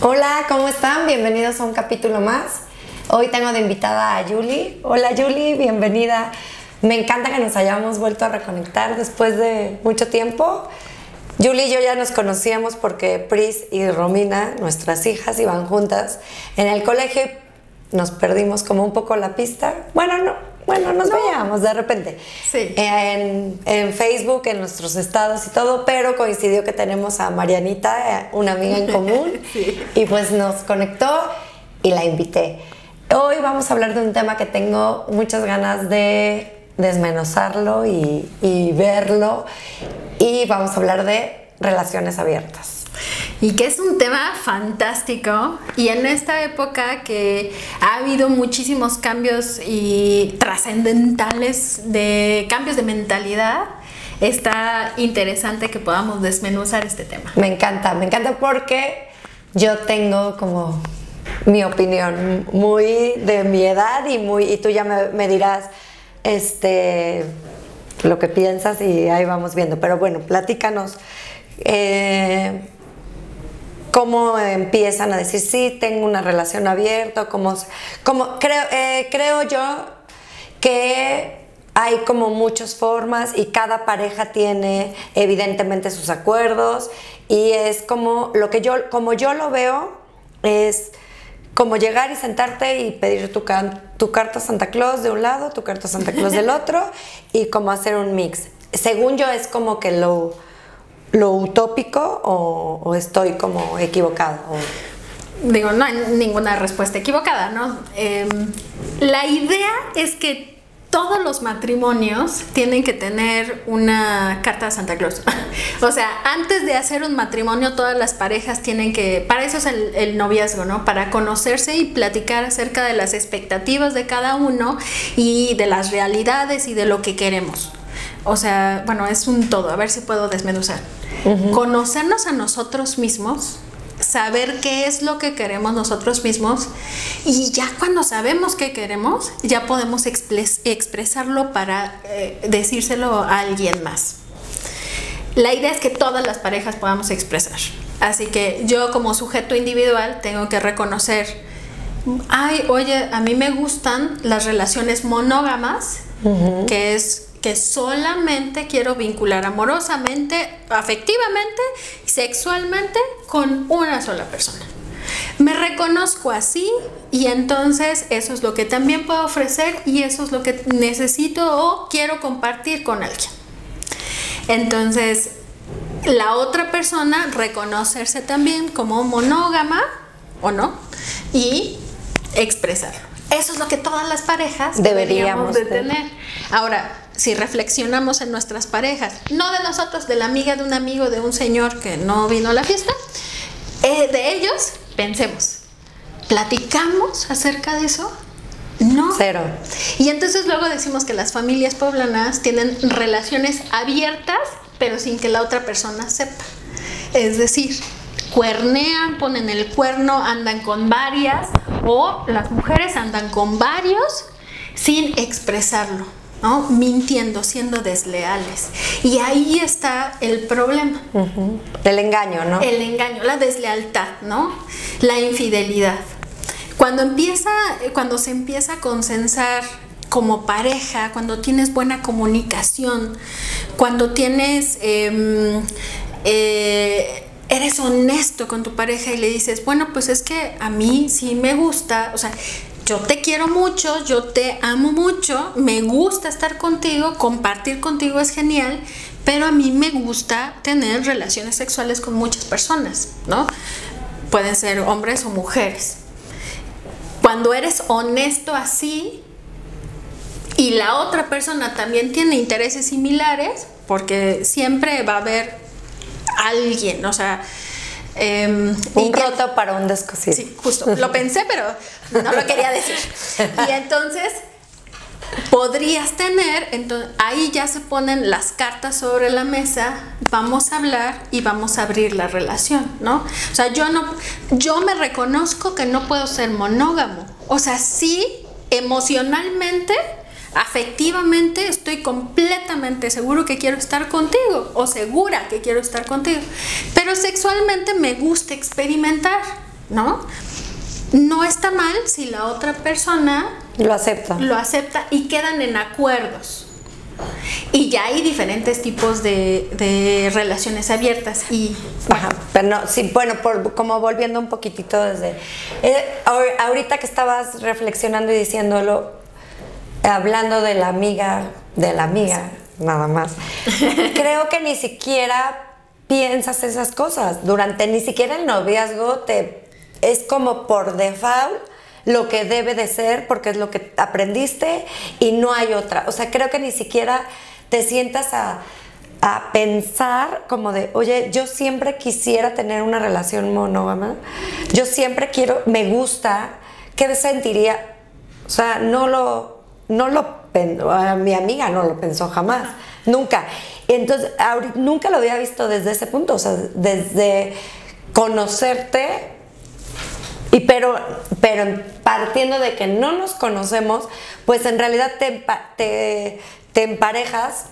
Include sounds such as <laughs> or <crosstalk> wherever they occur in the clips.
Hola, ¿cómo están? Bienvenidos a un capítulo más. Hoy tengo de invitada a Julie. Hola Julie, bienvenida. Me encanta que nos hayamos vuelto a reconectar después de mucho tiempo. Julie y yo ya nos conocíamos porque Pris y Romina, nuestras hijas, iban juntas en el colegio. Nos perdimos como un poco la pista. Bueno, no, bueno, nos veíamos de repente. Sí. En, en Facebook, en nuestros estados y todo, pero coincidió que tenemos a Marianita, eh, una amiga en común, <laughs> Sí. y pues nos conectó y la invité. Hoy vamos a hablar de un tema que tengo muchas ganas de desmenuzarlo y, y verlo, y vamos a hablar de relaciones abiertas. Y que es un tema fantástico y en esta época que ha habido muchísimos cambios y trascendentales de cambios de mentalidad, está interesante que podamos desmenuzar este tema. Me encanta, me encanta porque yo tengo como mi opinión muy de mi edad y muy y tú ya me, dirás este lo que piensas y ahí vamos viendo. Pero bueno, platícanos eh, cómo empiezan a decir sí tengo una relación abierta, cómo, cómo creo eh, creo yo que hay como muchas formas y cada pareja tiene evidentemente sus acuerdos y es como lo que yo como yo lo veo es como llegar y sentarte y pedir tu, can- tu carta Santa Claus de un lado, tu carta Santa Claus del <laughs> otro y como hacer un mix. Según yo es como que lo, lo utópico o, estoy como equivocada. o- Digo, no hay ninguna respuesta equivocada, ¿no? Eh, la idea es que todos los matrimonios tienen que tener una carta de Santa Claus. <laughs> o sea, antes de hacer un matrimonio, todas las parejas tienen que, para eso es el noviazgo, ¿no? Para conocerse y platicar acerca de las expectativas de cada uno y de las realidades y de lo que queremos. O sea, bueno, es un todo, a ver si puedo desmenuzar. Conocernos a nosotros mismos, saber qué es lo que queremos nosotros mismos y ya cuando sabemos qué queremos, ya podemos expres- expresarlo para eh, decírselo a alguien más. La idea es que todas las parejas podamos expresar. Así que yo como sujeto individual tengo que reconocer, ay, oye, a mí me gustan las relaciones monógamas, que es que solamente quiero vincular amorosamente, afectivamente, sexualmente con una sola persona. Me reconozco así y entonces eso es lo que también puedo ofrecer y eso es lo que necesito o quiero compartir con alguien. Entonces, la otra persona reconocerse también como monógama o no y expresarlo. Eso es lo que todas las parejas Deberíamos deberíamos de tener. Ahora, si reflexionamos en nuestras parejas, no de nosotros, de la amiga de un amigo, de un señor que no vino a la fiesta, eh, de ellos, pensemos, ¿platicamos acerca de eso? No. Cero. Y entonces luego decimos que las familias poblanas tienen relaciones abiertas, pero sin que la otra persona sepa. Es decir, cuernean, ponen el cuerno, andan con varias, o las mujeres andan con varios sin expresarlo, ¿no? Mintiendo, siendo desleales. Y ahí está el problema. Del engaño, ¿no? El engaño, la deslealtad, ¿no? La infidelidad. Cuando empieza, cuando se empieza a consensar como pareja, cuando tienes buena comunicación, cuando tienes em, eh, eres honesto con tu pareja y le dices, bueno, pues es que a mí sí me gusta, o sea, yo te quiero mucho, yo te amo mucho, me gusta estar contigo, compartir contigo es genial, pero a mí me gusta tener relaciones sexuales con muchas personas, ¿no? Pueden ser hombres o mujeres. Cuando eres honesto así y la otra persona también tiene intereses similares, porque siempre va a haber alguien, o sea... y Un roto para un descosido. Sí, justo. Lo pensé, pero no lo quería decir. Y entonces podrías tener, entonces ahí ya se ponen las cartas sobre la mesa, vamos a hablar y vamos a abrir la relación, ¿no? O sea, yo no, yo me reconozco que no puedo ser monógamo. O sea, sí, emocionalmente afectivamente estoy completamente seguro que quiero estar contigo o segura que quiero estar contigo. Pero sexualmente me gusta experimentar, ¿no? No está mal si la otra persona lo acepta. Lo acepta y quedan en acuerdos. Y ya hay diferentes tipos de, relaciones abiertas y... pero no, sí, bueno, por, como volviendo un poquitito desde... Eh, ahorita que estabas reflexionando y diciéndolo, hablando de la amiga, de la amiga, nada más, <laughs> creo que ni siquiera piensas esas cosas. Durante ni siquiera el noviazgo te es como por default lo que debe de ser porque es lo que aprendiste y no hay otra. O sea, creo que ni siquiera te sientas a, pensar como de, oye, yo siempre quisiera tener una relación monógama, yo siempre quiero, me gusta, ¿qué sentiría? O sea, no lo, no lo mi amiga no lo pensó jamás, nunca. Entonces, nunca lo había visto desde ese punto, o sea, desde conocerte y pero, pero partiendo de que no nos conocemos, pues en realidad te, te, emparejas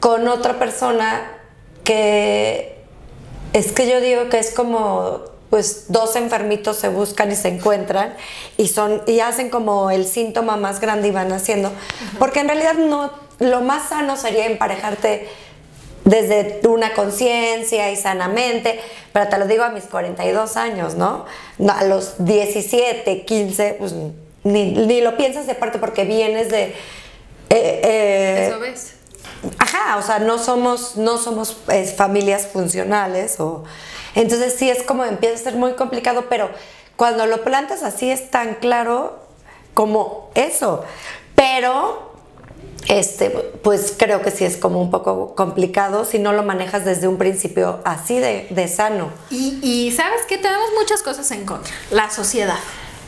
con otra persona que es que yo digo que es como pues dos enfermitos se buscan y se encuentran y son y hacen como el síntoma más grande y van haciendo porque en realidad no lo más sano sería emparejarte desde una conciencia y sanamente, pero te lo digo a mis 42 años, ¿no? A los 17, 15, pues ni, lo piensas de parte porque vienes de... Eh, eh, Eso ves. Ajá, o sea, no somos, no somos familias funcionales o... Entonces sí es como empieza a ser muy complicado, pero cuando lo plantas así es tan claro como eso. Pero este, pues creo que sí es como un poco complicado si no lo manejas desde un principio así de, sano. Y, sabes que tenemos muchas cosas en contra. La sociedad,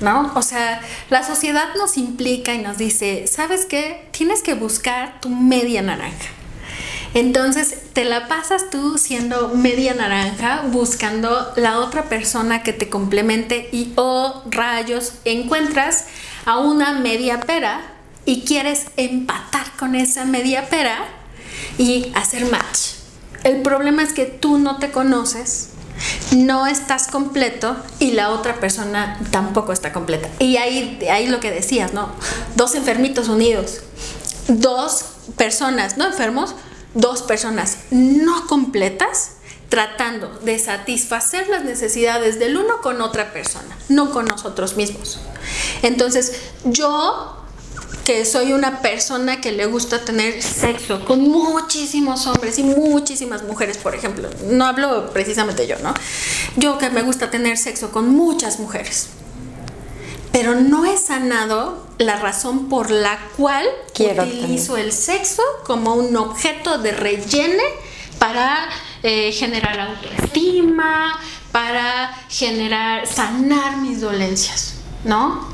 ¿no? O sea, la sociedad nos implica y nos dice, ¿sabes qué? Tienes que buscar tu media naranja. Entonces te la pasas tú siendo media naranja, buscando la otra persona que te complemente y, oh rayos, encuentras a una media pera y quieres empatar con esa media pera y hacer match. El problema es que tú no te conoces, no estás completo y la otra persona tampoco está completa. Y ahí, ahí lo que decías, ¿no? Dos enfermitos unidos, dos personas, no enfermos, dos personas no completas tratando de satisfacer las necesidades del uno con otra persona, no con nosotros mismos. Entonces, yo que soy una persona que le gusta tener sexo con muchísimos hombres y muchísimas mujeres, por ejemplo. No hablo precisamente yo, ¿no? Yo que me gusta tener sexo con muchas mujeres. Pero no he sanado la razón por la cual utilizo el sexo como un objeto de rellene para eh, generar autoestima, para generar, sanar mis dolencias, ¿no?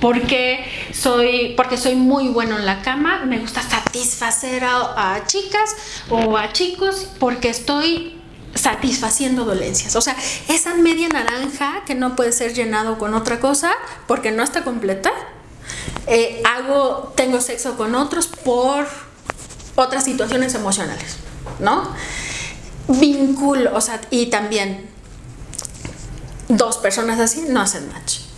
porque soy, porque soy muy bueno en la cama, me gusta satisfacer a, chicas o a chicos porque estoy satisfaciendo dolencias. O sea, esa media naranja que no puede ser llenado con otra cosa porque no está completa. Eh, hago, tengo sexo con otros por otras situaciones emocionales, ¿no? Vínculo, o sea, y también dos personas así no hacen match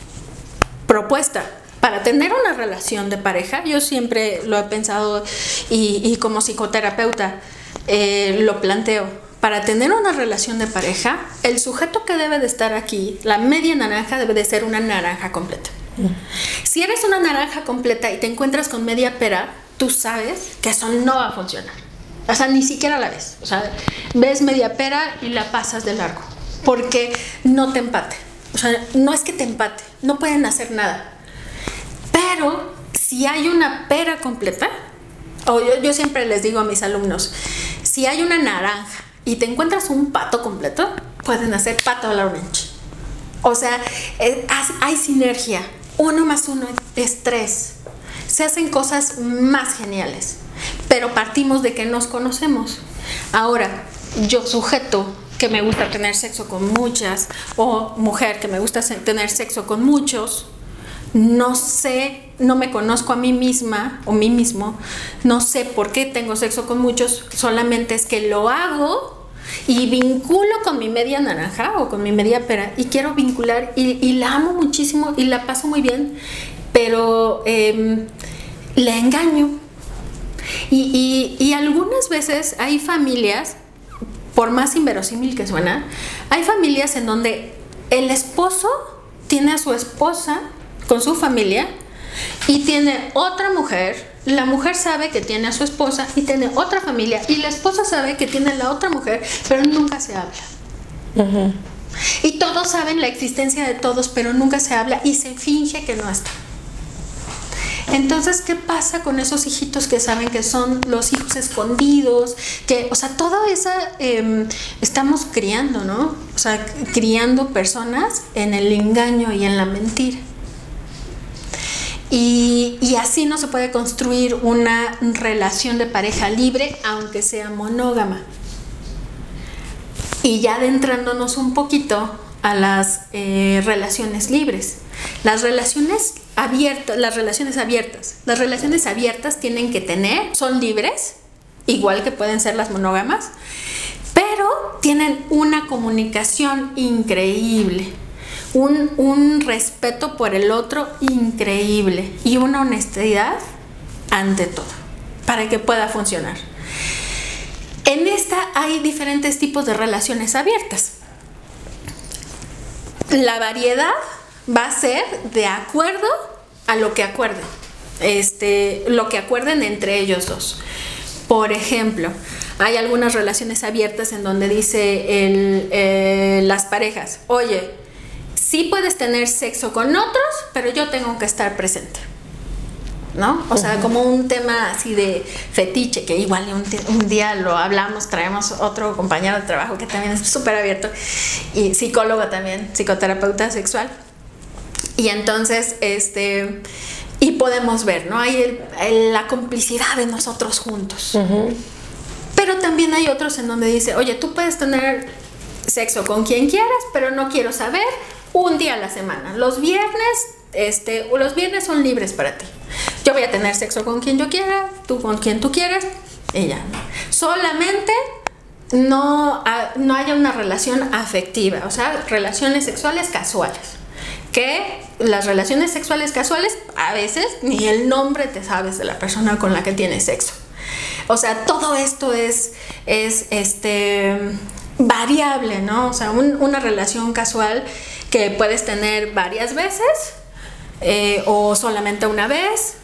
propuesta. Para tener una relación de pareja, yo siempre lo he pensado y, como psicoterapeuta eh, lo planteo. Para tener una relación de pareja, el sujeto que debe de estar aquí, la media naranja, debe de ser una naranja completa. Si eres una naranja completa y te encuentras con media pera, tú sabes que eso no va a funcionar. O sea, ni siquiera la ves. O sea, ves media pera y la pasas de largo. Porque no te empate. O sea, no es que te empate, no pueden hacer nada. Pero si hay una pera completa, o yo, siempre les digo a mis alumnos, si hay una naranja y te encuentras un pato completo, pueden hacer pato a la orange. O sea, eh, hay sinergia. Uno más uno es tres. Se hacen cosas más geniales. Pero partimos de que nos conocemos. Ahora, yo sujeto que me gusta tener sexo con muchas o mujer que me gusta tener sexo con muchos, no sé, no me conozco a mí misma o mí mismo, no sé por qué tengo sexo con muchos, solamente es que lo hago y vinculo con mi media naranja o con mi media pera y quiero vincular y, la amo muchísimo y la paso muy bien, pero eh, la engaño. Y, y algunas veces hay familias, por más inverosímil que suena, hay familias en donde el esposo tiene a su esposa con su familia y tiene otra mujer, la mujer sabe que tiene a su esposa y tiene otra familia y la esposa sabe que tiene a la otra mujer, pero nunca se habla. Y todos saben la existencia de todos, pero nunca se habla y se finge que no está. Entonces, ¿qué pasa con esos hijitos que saben que son los hijos escondidos? Que, o sea, toda esa, em, estamos criando, ¿no? O sea, criando personas en el engaño y en la mentira. Y, así no se puede construir una relación de pareja libre, aunque sea monógama. Y ya adentrándonos un poquito a las eh, relaciones libres. Las relaciones abiertas, las relaciones abiertas. Las relaciones abiertas tienen que tener, son libres, igual que pueden ser las monógamas, pero tienen una comunicación increíble un, respeto por el otro increíble y una honestidad ante todo para que pueda funcionar. En esta hay diferentes tipos de relaciones abiertas. La variedad va a ser de acuerdo a lo que acuerden, este, lo que acuerden entre ellos dos. Por ejemplo, hay algunas relaciones abiertas en donde dice eh, las parejas, oye, sí puedes tener sexo con otros, pero yo tengo que estar presente. ¿No? O sea, como un tema así de fetiche, que igual un, día lo hablamos, traemos otro compañero de trabajo que también es súper abierto, y psicólogo también, psicoterapeuta sexual. Y entonces, este, y podemos ver, ¿no? Hay la complicidad de nosotros juntos. Pero también hay otros en donde dice, oye, tú puedes tener sexo con quien quieras, pero no quiero saber un día a la semana. Los viernes, este, los viernes son libres para ti. Yo voy a tener sexo con quien yo quiera, tú con quien tú quieras, ella. Solamente no, no haya una relación afectiva, o sea, relaciones sexuales casuales. Que las relaciones sexuales casuales, a veces ni el nombre te sabes de la persona con la que tienes sexo. O sea, todo esto es, es este, variable, ¿no? O sea, una relación casual que puedes tener varias veces eh, o solamente una vez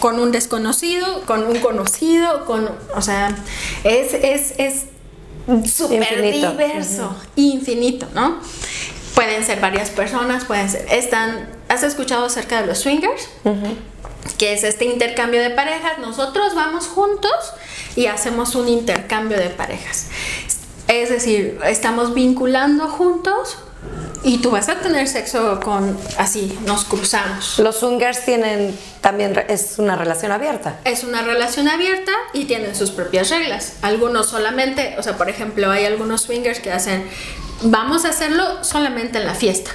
con un desconocido, con un conocido, con, o sea, es, es, es súper diverso, infinito, ¿no? Pueden ser varias personas, pueden ser, están, ¿has escuchado acerca de los swingers? Que es este intercambio de parejas, nosotros vamos juntos y hacemos un intercambio de parejas. Es decir, estamos vinculando juntos y tú vas a tener sexo con así, nos cruzamos. Los swingers tienen también, es una relación abierta. Es una relación abierta y tienen sus propias reglas. Algunos solamente, o sea, por ejemplo, hay algunos swingers que hacen, vamos a hacerlo solamente en la fiesta,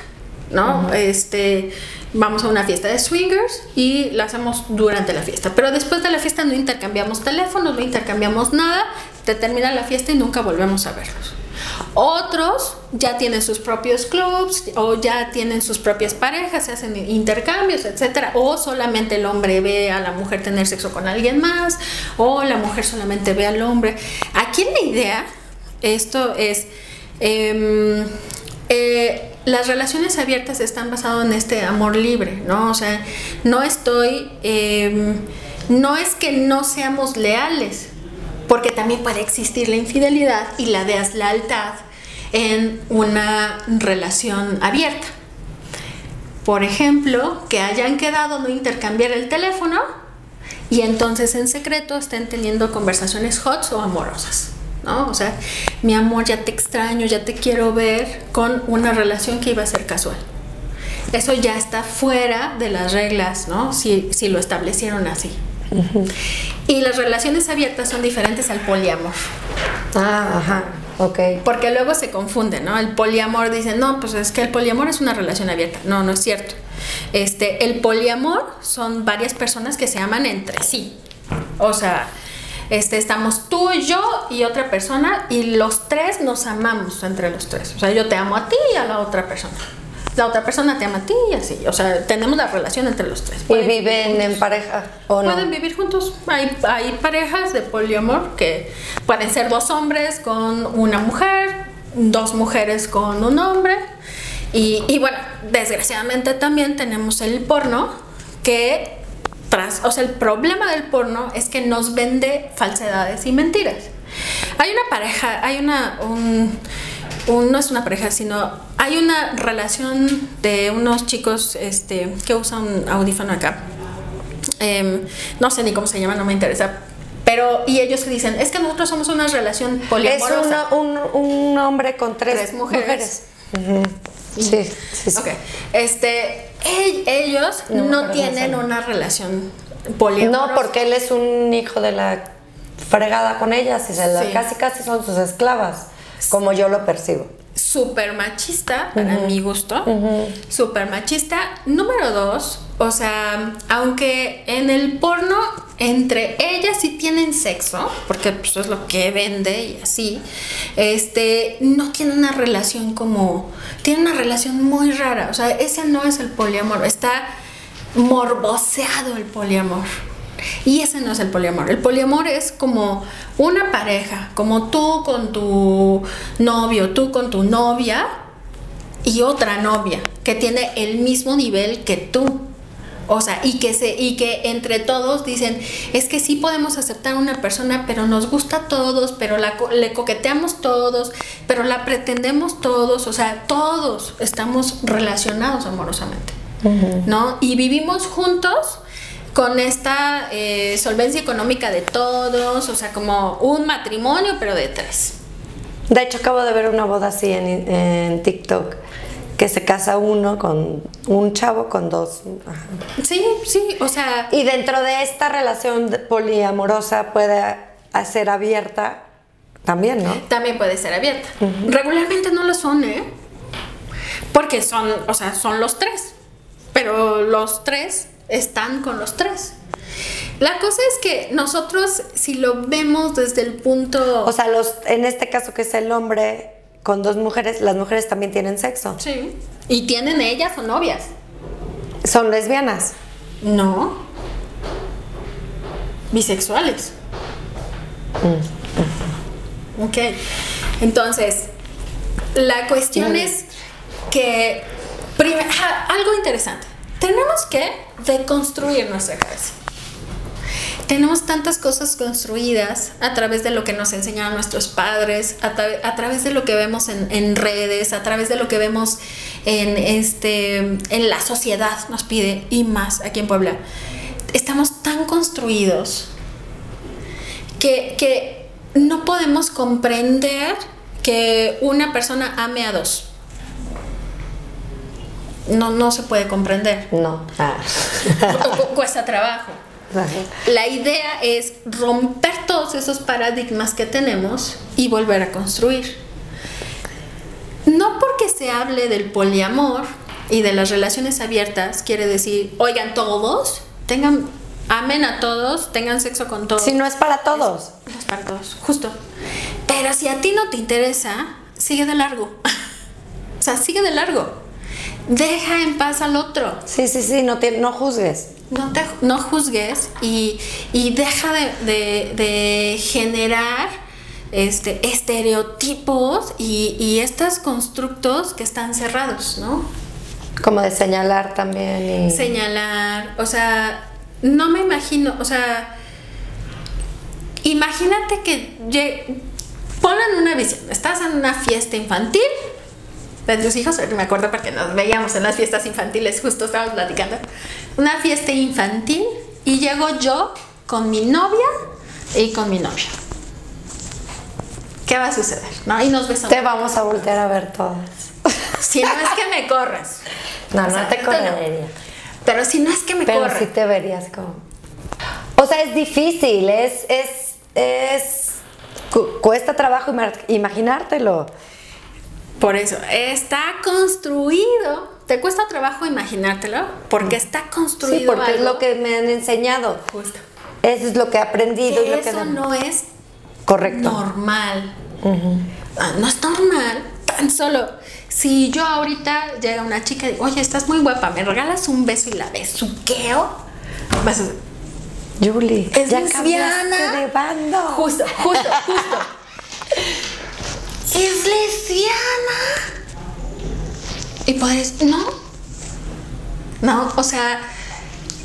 ¿no? Este, vamos a una fiesta de swingers y la hacemos durante la fiesta. Pero después de la fiesta no intercambiamos teléfonos, no intercambiamos nada, te termina la fiesta y nunca volvemos a verlos. Otros ya tienen sus propios clubs o ya tienen sus propias parejas, se hacen intercambios, etcétera. O solamente el hombre ve a la mujer tener sexo con alguien más, o la mujer solamente ve al hombre. Aquí la idea, esto es. Em, eh, las relaciones abiertas están basadas en este amor libre, ¿no? O sea, no estoy. Em, no es que no seamos leales, porque también puede existir la infidelidad y la deslealtad en una relación abierta. Por ejemplo, que hayan quedado no intercambiar el teléfono y entonces en secreto estén teniendo conversaciones hot o amorosas. ¿no? O sea, mi amor, ya te extraño, ya te quiero ver con una relación que iba a ser casual. Eso ya está fuera de las reglas, ¿no? Si, si lo establecieron así. Y las relaciones abiertas son diferentes al poliamor. Ah, ajá. Ok. Porque luego se confunde, ¿no? El poliamor dicen, no, pues es que el poliamor es una relación abierta. No, no es cierto. Este, el poliamor son varias personas que se aman entre sí. O sea, este, estamos tú yo y otra persona y los tres nos amamos entre los tres. O sea, yo te amo a ti y a la otra persona. La otra persona te ama a ti y así. O sea, tenemos la relación entre los tres. ¿Y viven en pareja o no? Pueden vivir juntos. Hay, hay parejas de poliamor que pueden ser dos hombres con una mujer, dos mujeres con un hombre. Y, y bueno, desgraciadamente también tenemos el porno que tras, o sea, el problema del porno es que nos vende falsedades y mentiras. Hay una pareja, hay una, un, un- no es una pareja, sino hay una relación de unos chicos este, que usan audífono acá. Em, no sé ni cómo se llama, no me interesa. Pero, y ellos dicen, es que nosotros somos una relación Es poliamorosa. una- un, un hombre con tres, Tres mujeres. Sí, sí, sí. Ok. Este, ellos No tienen una relación poliamorosa. No, porque él es un hijo de la fregada con ellas y se la- Sí. casi casi son sus esclavas, como yo lo percibo. Súper machista, para mi gusto. Súper machista. Número dos, o sea, aunque en el porno entre ellas sí tienen sexo, porque pues, es lo que vende y así, este, no tienen una relación como, tienen una relación muy rara. O sea, ese no es el poliamor, está morboseado el poliamor. Y ese no es el poliamor. El poliamor es como una pareja, como tú con tu novio, tú con tu novia y otra novia que tiene el mismo nivel que tú. O sea, y que se y que entre todos dicen, es que sí podemos aceptar a una persona, pero nos gusta a todos, pero la le coqueteamos todos, pero la pretendemos todos, o sea, todos estamos relacionados amorosamente. ¿No? Y vivimos juntos con esta eh, solvencia económica de todos, o sea, como un matrimonio, pero de tres. De hecho, acabo de ver una boda así en, en TikTok, que se casa uno con un chavo con dos. ajá. Sí, sí, o sea, Y dentro de esta relación poliamorosa puede ser abierta también, ¿no? también puede ser abierta. Regularmente no lo son, ¿eh? Porque son, o sea, son los tres. Pero los tres están con los tres. La cosa es que nosotros, si lo vemos desde el punto. O sea, los, en este caso que es el hombre con dos mujeres, las mujeres también tienen sexo. sí. Y tienen ellas o novias. Son lesbianas. No. Bisexuales. Ok. Entonces, la cuestión es que, prim- ah, algo interesante, tenemos que deconstruir nuestra cabeza. Tenemos tantas cosas construidas a través de lo que nos enseñaron nuestros padres, a, tra- a través de lo que vemos en, en redes, a través de lo que vemos en, este, en la sociedad, nos pide, y más aquí en Puebla. Estamos tan construidos que, que no podemos comprender que una persona ame a dos. No, no se puede comprender. No. Ah. Cu- <laughs> cu- Cuesta trabajo. La idea es romper todos esos paradigmas que tenemos y volver a construir. No porque se hable del poliamor y de las relaciones abiertas, quiere decir, oigan todos, tengan, amen a todos, tengan sexo con todos. Si no es para todos. No es para todos, justo. Pero si a ti no te interesa, sigue de largo. <laughs> o sea, sigue de largo. Deja en paz al otro. Sí, sí, sí, no, te- no juzgues. No, te, no juzgues y, y deja de, de- de generar este, estereotipos y, y estos constructos que están cerrados, ¿no? Como de señalar también. Y... Señalar, o sea, no me imagino, o sea, imagínate que pongan una visión, estás en una fiesta infantil de tus hijos, me acuerdo porque nos veíamos en las fiestas infantiles, justo estábamos platicando, una fiesta infantil y llego yo con mi novia y con mi novio. ¿Qué va a suceder? ¿No? Y nos besamos. Te vamos a voltear a ver todas. Si no es que me corres. <laughs> No, O no te no. correría. Pero si no es que me Pero corre. sí te verías como. O sea, es difícil, es, es, es cu- cuesta trabajo ima- imaginártelo. Por eso, está construido. Te cuesta trabajo imaginártelo porque está construido. Sí, porque es lo que me han enseñado. Justo. Eso es lo que he aprendido y Que lo que eso no es correcto. normal. Ah, No es normal. Tan solo si yo ahorita llega una chica y digo, oye, estás muy guapa, me regalas un beso y la besuqueo. Vas a Julie, Es ya lesbiana. de bando. Justo, justo, justo. <laughs> es lesbiana. Y podrías, no. No, o sea,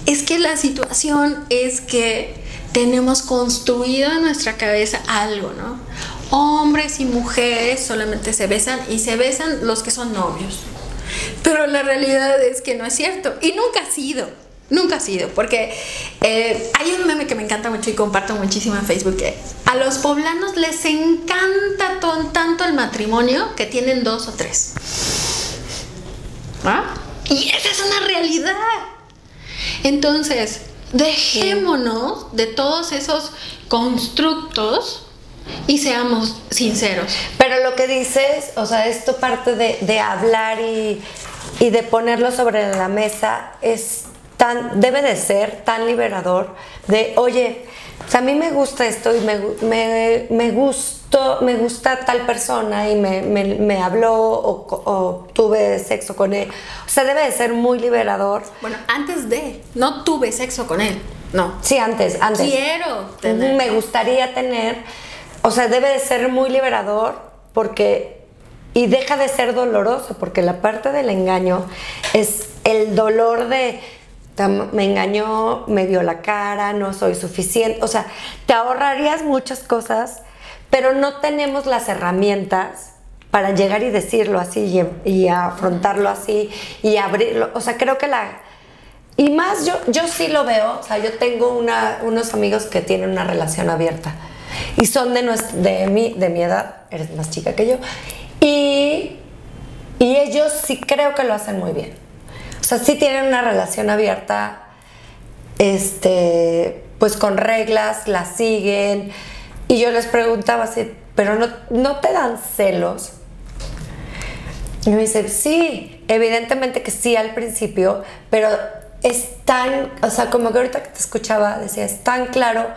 es que la situación es que tenemos construido en nuestra cabeza algo, ¿no? Hombres y mujeres solamente se besan y se besan los que son novios. Pero la realidad es que no es cierto. Y nunca ha sido. Nunca ha sido. Porque eh, hay un meme que me encanta mucho y comparto muchísimo en Facebook. Que a los poblanos les encanta tanto el matrimonio que tienen dos o tres. ¿Ah? Y esa es una realidad. Entonces, dejémonos de todos esos constructos y seamos sinceros. Pero lo que dices, o sea, esto parte de, de hablar y, y de ponerlo sobre la mesa es tan, debe de ser tan liberador de, oye, a mí me gusta esto y me, me, me gustó, me gusta tal persona y me, me, me habló o, o tuve sexo con él. O sea, debe de ser muy liberador. Bueno, antes de, no tuve sexo con él. No. Sí, antes, antes. Quiero tener. Me gustaría tener, o sea, debe de ser muy liberador porque, y deja de ser doloroso, porque la parte del engaño es el dolor de, "Tam- me engañó, me vio la cara, no soy suficiente, o sea, te ahorrarías muchas cosas, pero no tenemos las herramientas para llegar y decirlo así y, y afrontarlo así y abrirlo, o sea, creo que la... Y más, yo, yo sí lo veo, o sea, yo tengo unos amigos que tienen una relación abierta y son de, de, mi, de mi edad, eres más chica que yo, y, y ellos sí creo que lo hacen muy bien. O sea, sí tienen una relación abierta, este, pues con reglas, la siguen, y yo les preguntaba así, pero no, no te dan celos. Y me dice, sí, evidentemente que sí al principio, pero es tan, o sea, como que ahorita que te escuchaba, decía, es tan claro,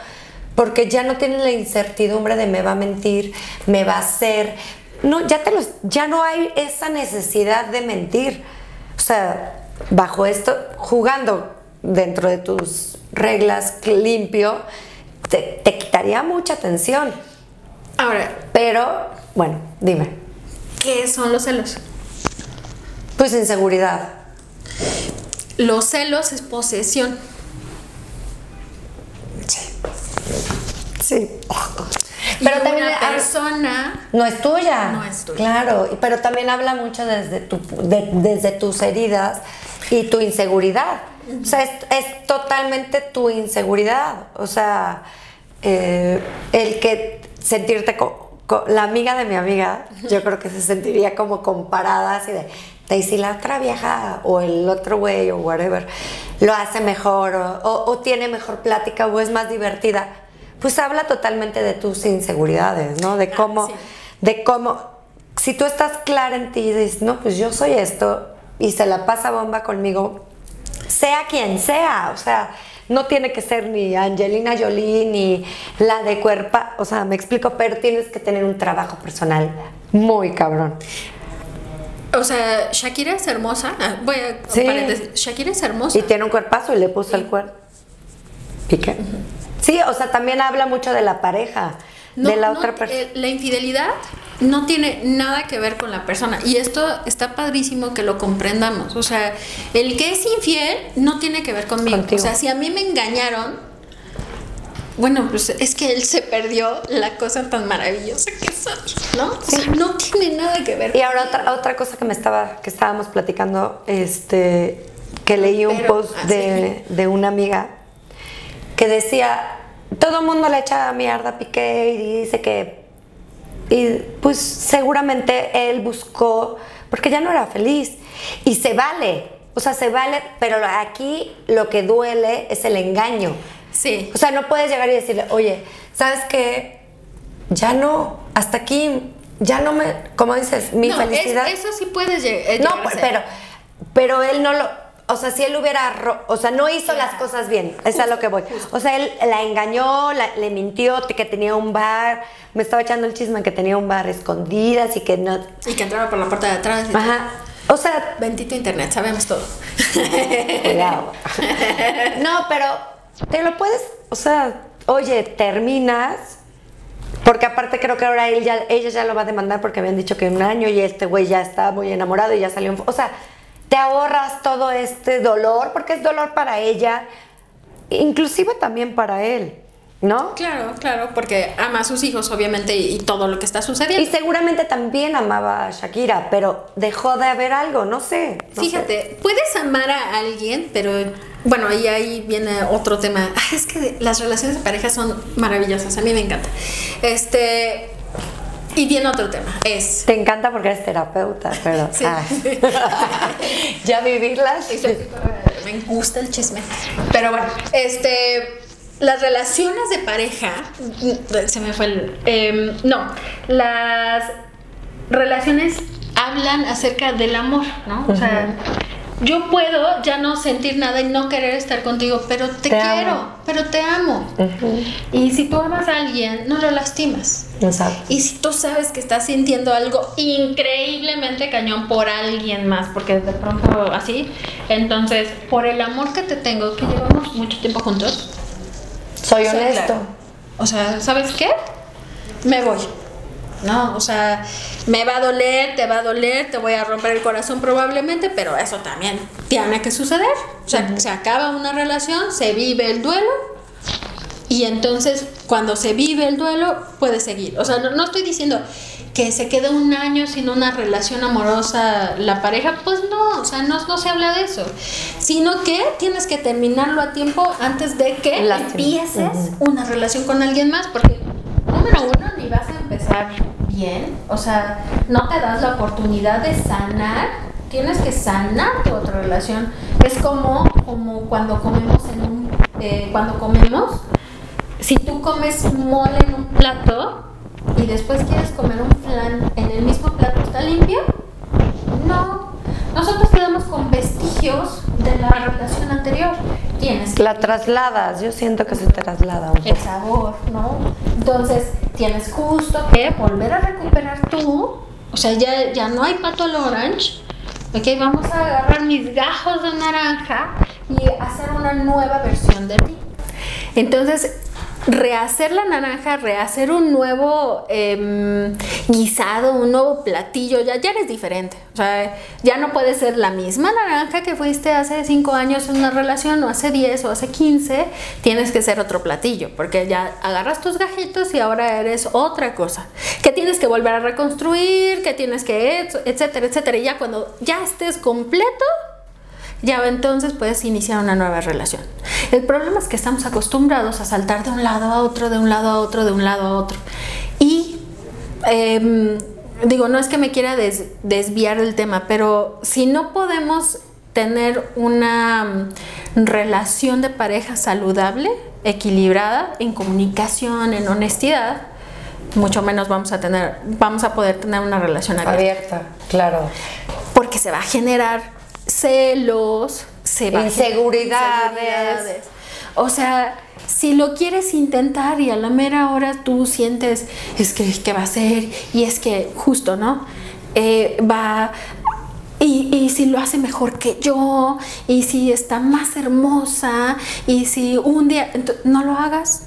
porque ya no tienen la incertidumbre de me va a mentir, me va a hacer. No, ya, te los, ya no hay esa necesidad de mentir. O sea, bajo esto, jugando dentro de tus reglas limpio, te, te quitaría mucha tensión. Ahora, Pero, bueno, dime. ¿qué son los celos? Pues inseguridad. Los celos es posesión. Sí. Pero Pero también una persona no es tuya. No es tuya. Claro, pero también habla mucho desde, tu, de- desde tus heridas y tu inseguridad. O sea, es, es totalmente tu inseguridad. O sea, eh, el que sentirte co- co- la amiga de mi amiga, yo creo que se sentiría como comparada así de, de, y si la otra vieja o el otro güey o whatever lo hace mejor o, o- o tiene mejor plática o es más divertida, pues habla totalmente de tus inseguridades, ¿no? De cómo, sí. de cómo, si tú estás clara en ti y dices, no, pues yo soy esto y se la pasa bomba conmigo, sea quien sea, o sea, no tiene que ser ni Angelina Jolie ni la de cuerpa, o sea, me explico, pero tienes que tener un trabajo personal muy cabrón. O sea, Shakira es hermosa. Ah, Voy a Sí. paréntesis. Shakira es hermosa. Y tiene un cuerpazo y le puso el cuerpo. ¿Y qué? Sí, o sea, también habla mucho de la pareja, No, de la no, otra persona. eh, la infidelidad no tiene nada que ver con la persona. Y esto está padrísimo que lo comprendamos. O sea, el que es infiel no tiene que ver conmigo. Contigo. O sea, si a mí me engañaron, bueno, pues es que él se perdió la cosa tan maravillosa que soy, ¿no? O sea, no tiene nada que ver Y ahora otra, otra cosa que me estaba, que estábamos platicando, este, que leí un Pero, post ah, de, de una amiga que decía, todo el mundo le echa mierda a Piqué y dice que, y pues seguramente él buscó, porque ya no era feliz, y se vale, o sea, se vale, pero aquí lo que duele es el engaño. Sí. O sea, no puedes llegar y decirle, oye, ¿sabes qué? ya no, hasta aquí, ya no me, como dices, mi No, es- felicidad. eso sí puedes eh, no, llegar a ser. pero, pero él no lo, o sea, si él hubiera, ro- o sea, no hizo las cosas bien, es a lo que voy. O sea, él la engañó, la- le mintió que tenía un bar, me estaba echando el chisme que tenía un bar escondidas y que no, Y que entraba por la puerta de atrás. y ajá, o sea, Bendito internet, sabemos todo. Cuidado. No, pero te lo puedes, o sea, oye, terminas. Porque aparte creo que ahora él ya, ella ya lo va a demandar porque habían dicho que un año y este güey ya está muy enamorado y ya salió. O sea, te ahorras todo este dolor porque es dolor para ella, inclusive también para él, ¿no? Claro, claro, porque ama a sus hijos, obviamente, y, y todo lo que está Y sucediendo. seguramente también amaba a Shakira, pero dejó de haber algo, no sé. no sé. Fíjate, puedes amar a alguien, pero bueno, y ahí viene otro tema. Ay, <laughs> es que las relaciones de pareja son maravillosas, a mí me encanta. Este, y viene otro tema, es Te encanta porque eres terapeuta, pero <laughs> Sí. ah. <laughs> ya vivirlas. Me gusta el chisme. Pero bueno, este. Las relaciones de pareja. Se me fue el. em, no. Las relaciones hablan acerca del amor, ¿no? O sea. Yo puedo ya no sentir nada y no querer estar contigo, pero te, Te quiero, amo. pero te amo. Y si tú amas a alguien, no lo lastimas. Exacto. Y si tú sabes que estás sintiendo algo increíblemente cañón por alguien más, porque de pronto así, entonces por el amor que te tengo, que llevamos mucho tiempo juntos, Soy honesto. claro. O sea, ¿sabes qué? Me voy. No, o sea, me va a doler, te va a doler, te voy a romper el corazón probablemente, pero eso también tiene que suceder. O sea, se acaba una relación, se vive el duelo y entonces cuando se vive el duelo puede seguir. O sea, no, no estoy diciendo que se quede un año sin una relación amorosa la pareja, pues no, o sea, no, no se habla de eso, sino que tienes que terminarlo a tiempo antes de que Lástima. empieces una relación con alguien más, porque número uno, ni vas a empezar bien, o sea, no te das la oportunidad de sanar, tienes que sanar tu otra relación. Es como, como cuando comemos en un, eh, cuando comemos, si tú comes mole en un plato y después quieres comer un flan en el mismo plato, ¿está limpio? No. Nosotros quedamos con vestigios de la relación anterior. Tienes que La trasladas, yo siento que se traslada un el poco. sabor, ¿no? Entonces tienes justo que volver a recuperar tú, o sea, ya, ya no hay pato al orange, ok, vamos a agarrar mis gajos de naranja y hacer una nueva versión de ti. Entonces, rehacer la naranja, rehacer un nuevo em, guisado, un nuevo platillo, ya, ya eres diferente. O sea, ya no puede ser la misma naranja que fuiste hace 5 años en una relación, o hace 10 o hace 15. Tienes que ser otro platillo, porque ya agarras tus gajitos y ahora eres otra cosa. Que tienes que volver a reconstruir, que tienes que, etcétera, etcétera. Y ya cuando ya estés completo, ya entonces puedes iniciar una nueva relación. El problema es que estamos acostumbrados a saltar de un lado a otro, de un lado a otro, de un lado a otro. Y em, digo, no es que me quiera des- desviar del tema, pero si no podemos tener una mm, relación de pareja saludable, equilibrada, en comunicación, en honestidad, mucho menos vamos a tener, vamos a poder tener una relación abierta Abierta, claro. porque se va a generar celos, se va Inseguridades. inseguridades. O sea, si lo quieres intentar y a la mera hora tú sientes, es que, ¿qué va a ser? Y es que, justo, ¿no? Eh, va... Y, y si lo hace mejor que yo, y si está más hermosa, y si un día, no lo hagas.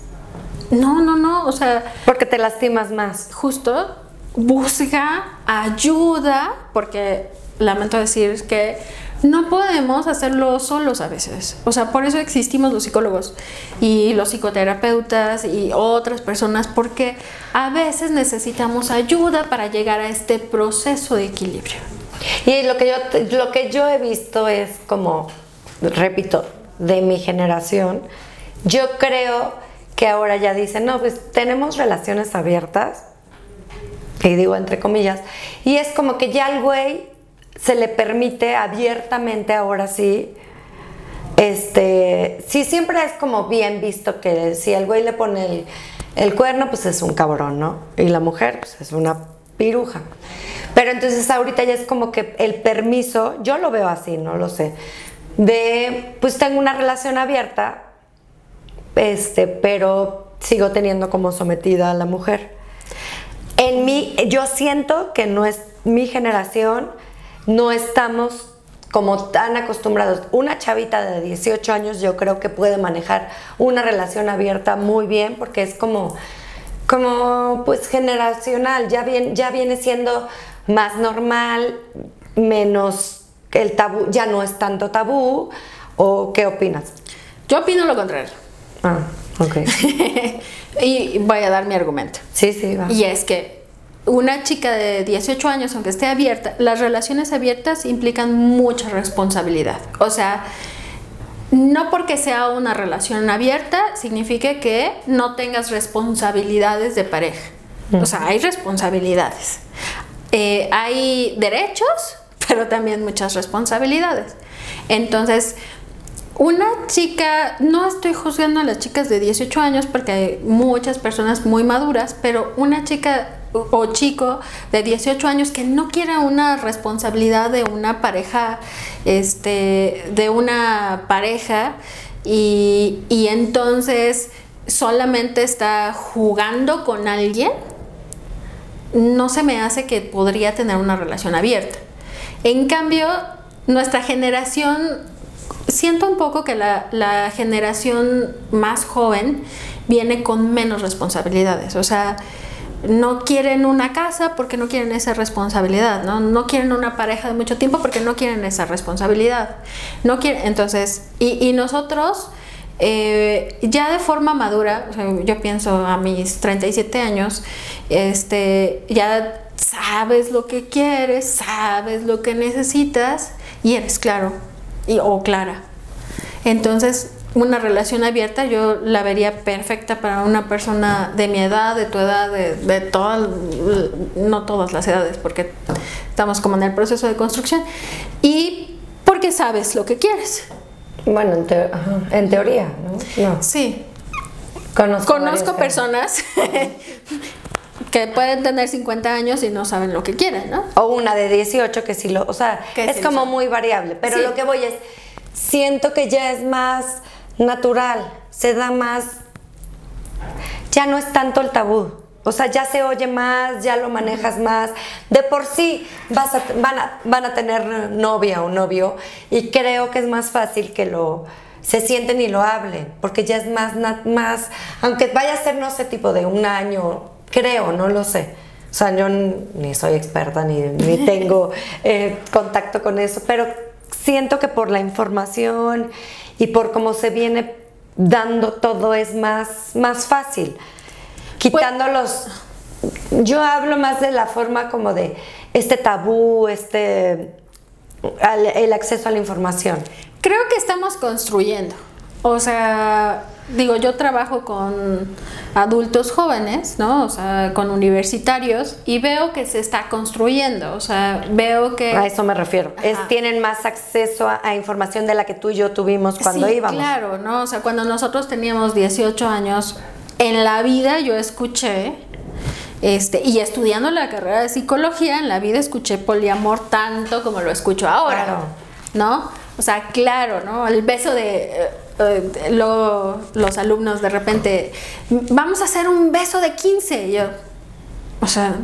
No, no, no, o sea, Porque te lastimas más. justo busca ayuda, porque lamento decir que no podemos hacerlo solos a veces. O sea, por eso existimos los psicólogos y los psicoterapeutas y otras personas, porque a veces necesitamos ayuda para llegar a este proceso de equilibrio. Y lo que yo lo que yo he visto es como repito, de mi generación, yo creo que ahora ya dicen, "No, pues tenemos relaciones abiertas." Y digo entre comillas, y es como que ya al güey se le permite abiertamente ahora sí este, sí, siempre es como bien visto que si el güey le pone el, cuerno pues es un cabrón, ¿no? Y la mujer pues es una piruja. Pero entonces ahorita ya es como que el permiso, yo lo veo así, no lo sé, de pues tengo una relación abierta, este, pero sigo teniendo como sometida a la mujer. En mí, yo siento que no es mi generación, no estamos como tan acostumbrados. Una chavita de 18 años yo creo que puede manejar una relación abierta muy bien porque es como, como pues generacional, ya, bien, ya viene siendo más normal, menos el tabú, ya no es tanto tabú. ¿O qué opinas? Yo opino lo contrario. Ah, ok. <laughs> y voy a dar mi argumento. Sí, sí, va. Y es que una chica de 18 años, aunque esté abierta, las relaciones abiertas implican mucha responsabilidad. O sea, no porque sea una relación abierta significa que no tengas responsabilidades de pareja. O sea, hay responsabilidades. Eh, hay derechos, <laughs> pero también muchas responsabilidades. Entonces, una chica, no estoy juzgando a las chicas de 18 años porque hay muchas personas muy maduras, pero una chica o chico de 18 años que no quiera una responsabilidad de una pareja, este, de una pareja y, y entonces solamente está jugando con alguien, no se me hace que podría tener una relación abierta. En cambio, nuestra generación siento un poco que la, generación más joven viene con menos responsabilidades. O sea, no quieren una casa porque no quieren esa responsabilidad, ¿no? Quieren una pareja de mucho tiempo porque no quieren esa responsabilidad. No quieren, entonces, y, nosotros, eh, ya de forma madura, yo pienso a mis 37 años, este, ya sabes lo que quieres, sabes lo que necesitas y eres claro y, o clara. Entonces, una relación abierta yo la vería perfecta para una persona de mi edad, de tu edad, de, de todas, no todas las edades, porque estamos como en el proceso de construcción, y porque sabes lo que quieres. Bueno, en, teoría, ¿no? Sí. Conozco, Conozco personas <laughs> que pueden tener 50 años y no saben lo que quieren, ¿no? O una de 18 que sí lo, o sea, es como muy variable, pero lo que voy es, siento que ya es más natural, se da más, ya no es tanto el tabú. O sea, ya se oye más, ya lo manejas más. De por sí vas van, a, van a tener novia o novio y creo que es más fácil que lo se sienten y lo hablen, porque ya es más, más aunque vaya a ser, no sé, tipo de un año creo, no lo sé. O sea, yo ni soy experta ni, ni <laughs> tengo eh, contacto con eso, pero siento que por la información y por cómo se viene dando todo es más, más fácil. Quitando los... Yo hablo más de la forma como de este tabú, este... el acceso a la información. Creo que estamos construyendo. O sea, digo, yo trabajo con adultos jóvenes, ¿no? O sea, con universitarios y veo que se está construyendo, o sea, veo que... A eso me refiero. Es, tienen más acceso a, información de la que tú y yo tuvimos cuando sí, íbamos. Claro, ¿no? O sea, cuando nosotros teníamos 18 años, en la vida yo escuché, este, y estudiando la carrera de psicología, en la vida escuché poliamor tanto como lo escucho ahora, claro. ¿no? O sea, claro, ¿no? El beso de eh, los alumnos de repente, vamos a hacer un beso de 15. yo, o sea,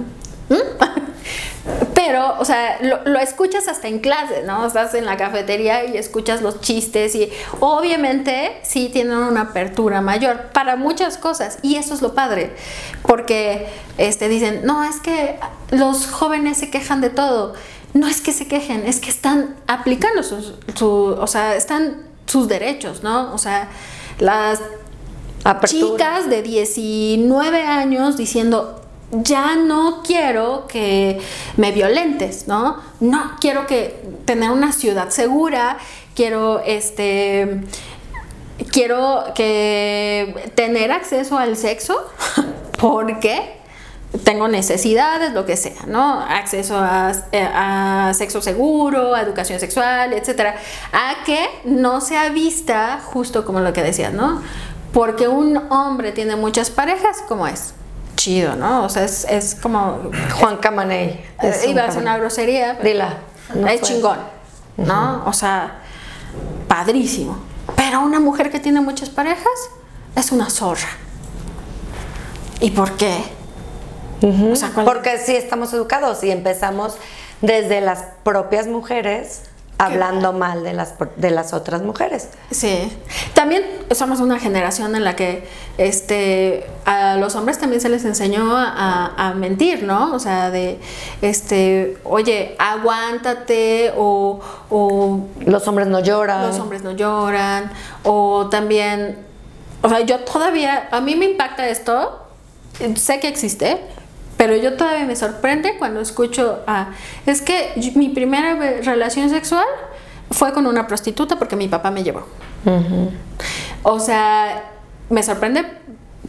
<laughs> pero, o sea, lo, escuchas hasta en clase, ¿no? Estás en la cafetería y escuchas los chistes y obviamente sí tienen una apertura mayor para muchas cosas y eso es lo padre, porque este, dicen, no, es que los jóvenes se quejan de todo. No es que se quejen, es que están aplicando su o sea, están sus derechos, ¿no? O sea, las chicas de 19 años diciendo, ya no quiero que me violentes, ¿no? No, quiero que tener una ciudad segura, quiero este quiero que tener acceso al sexo <laughs> porque tengo necesidades, lo que sea, ¿no? Acceso a, sexo seguro, a educación sexual, etcétera, a que no sea vista, justo como lo que decías, ¿no? porque un hombre tiene muchas parejas, ¿cómo es? Chido, ¿no? O sea, es, es como... Juan Camaney. Eh, iba a ser una grosería. Pero Dila. No es puedes. chingón, ¿no? O sea, padrísimo. Pero una mujer que tiene muchas parejas es una zorra. ¿Y por qué? O sea, ¿cuál- Porque sí estamos educados y empezamos desde las propias mujeres hablando mal de las, de las otras mujeres. Sí. También somos una generación en la que este, a los hombres también se les enseñó a, a mentir, ¿no? O sea, de, este, oye, aguántate o, o Los hombres no lloran. los hombres no lloran o también, o sea, yo todavía, a mí me impacta esto, sé que existe, pero yo todavía me sorprende cuando escucho a, es que mi primera relación sexual fue con una prostituta porque mi papá me llevó. O sea, me sorprende,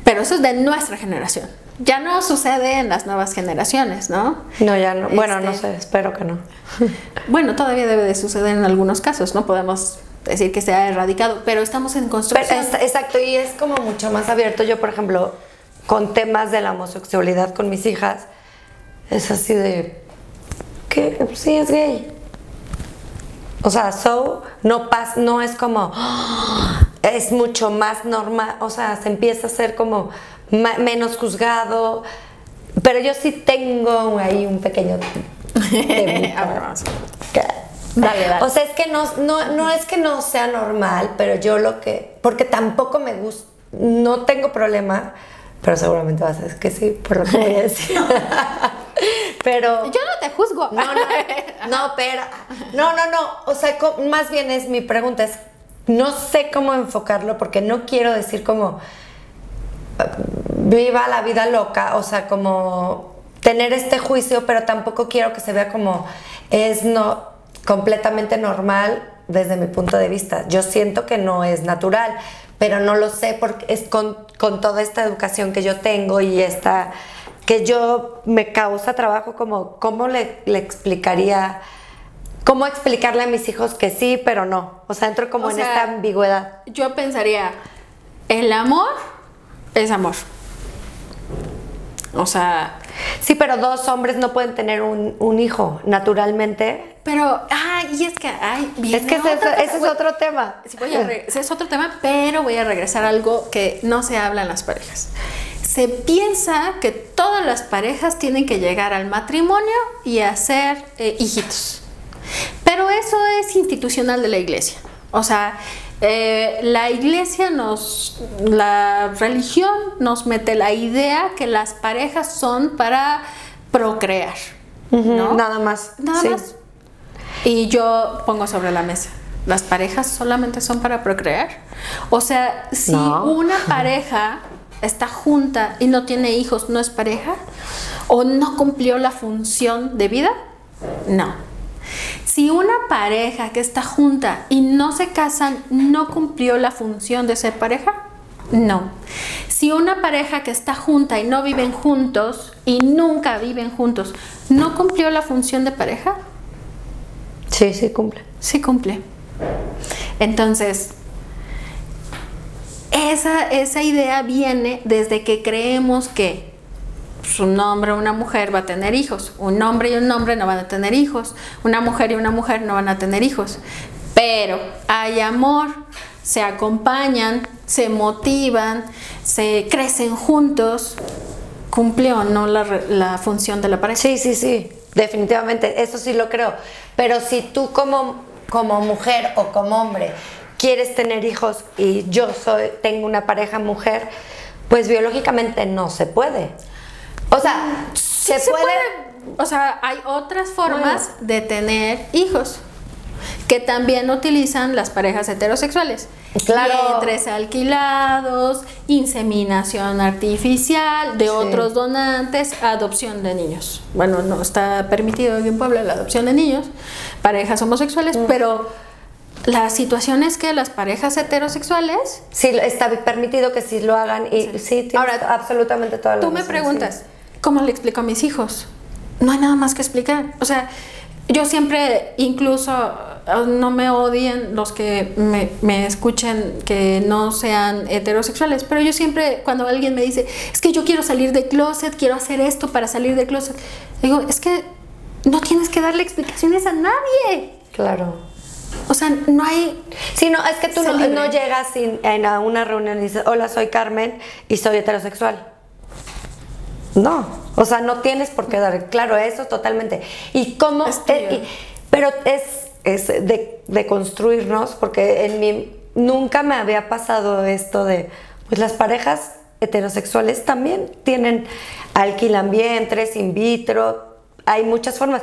pero eso es de nuestra generación. Ya no sucede en las nuevas generaciones, ¿no? No, ya no. Bueno, no Este- sé, espero que no. <laughs> Bueno, todavía debe de suceder en algunos casos, no podemos decir que se ha erradicado, pero estamos en Pero construcción. es- exacto, y es como mucho más abierto. Yo, por ejemplo, con temas de la homosexualidad con mis hijas, es así de que sí es gay. O sea, so no pas, no es como <gasps> es mucho más normal, o sea, se empieza a ser como menos juzgado. Pero yo sí tengo ahí un pequeño. <laughs> A ver, vamos. Dale, dale. O sea, es que no, no, no es que no sea normal, pero yo lo que. Porque tampoco me gusta. No tengo problema, pero seguramente vas a decir que sí, por lo que voy a decir. <laughs> pero. Yo no te juzgo. No, no, no, pero. No, no, no. O sea, más bien es mi pregunta, es. No sé cómo enfocarlo porque no quiero decir como. Viva la vida loca, o sea, como tener este juicio, pero tampoco quiero que se vea como es no completamente normal desde mi punto de vista. Yo siento que no es natural, pero no lo sé porque es con, con toda esta educación que yo tengo y esta que yo me causa trabajo como cómo le, le explicaría cómo explicarle a mis hijos que sí, pero no. O sea, entro como O en sea, esta ambigüedad. Yo pensaría, el amor es amor. O sea, Sí, pero dos hombres no pueden tener un, un hijo naturalmente. pero, ay, y es que, ay, viene Es que ese, otra cosa. ese es otro tema. Sí, voy a ese es otro tema, pero voy a regresar a algo que no se habla en las parejas. Se piensa que todas las parejas tienen que llegar al matrimonio y hacer eh, hijitos. Pero eso es institucional de la iglesia. O sea, eh, la iglesia nos, la religión nos mete la idea que las parejas son para procrear. ¿no? Nada más. Nada sí. más. Y yo pongo sobre la mesa, ¿las parejas solamente son para procrear? O sea, si No. una <laughs> pareja está junta y no tiene hijos, ¿no es pareja? ¿O no cumplió la función de vida? No. Si una pareja que está junta y no se casan, ¿no cumplió la función de ser pareja? No. Si una pareja que está junta y no viven juntos y nunca viven juntos, ¿no cumplió la función de pareja? Sí, sí, cumple. Sí cumple. Entonces, esa, esa idea viene desde que creemos que pues, un hombre o una mujer va a tener hijos, un hombre y un hombre no van a tener hijos, una mujer y una mujer no van a tener hijos, pero hay amor, se acompañan, se motivan, se crecen juntos, cumple o no la, la función de la pareja. Sí, sí, sí, definitivamente, eso sí lo creo. Pero si tú como, como mujer o como hombre quieres tener hijos y yo soy, tengo una pareja mujer, pues biológicamente no se puede. O sea, Sí se, se puede. O sea, hay otras formas de tener hijos que también utilizan las parejas heterosexuales. Claro. Vientres alquilados, inseminación artificial de otros donantes, adopción de niños. Bueno, no está permitido aquí en Puebla la adopción de niños, parejas homosexuales, Mm. pero la situación es que las parejas heterosexuales Sí, está permitido que sí lo hagan y sí, tienes Ahora, absolutamente toda la Tú me preguntas, ¿cómo le explico a mis hijos? No hay nada más que explicar. O sea, yo siempre, incluso, uh, no me odien los que me, me escuchen que no sean heterosexuales, pero yo siempre, cuando alguien me dice, es que yo quiero salir de closet, quiero hacer esto para salir de closet, digo, es que no tienes que darle explicaciones a nadie. Claro. O sea, no hay... Sí, no, es que tú no, llegas sin- en a una reunión y dices, hola, soy Carmen y soy heterosexual. No, o sea, no tienes por qué dar, claro, eso totalmente. Y cómo, Es eh, y- pero es, es de, de construirnos, porque en mi, nunca me había pasado esto de, pues las parejas heterosexuales también tienen, alquilan vientres, in vitro, hay muchas formas.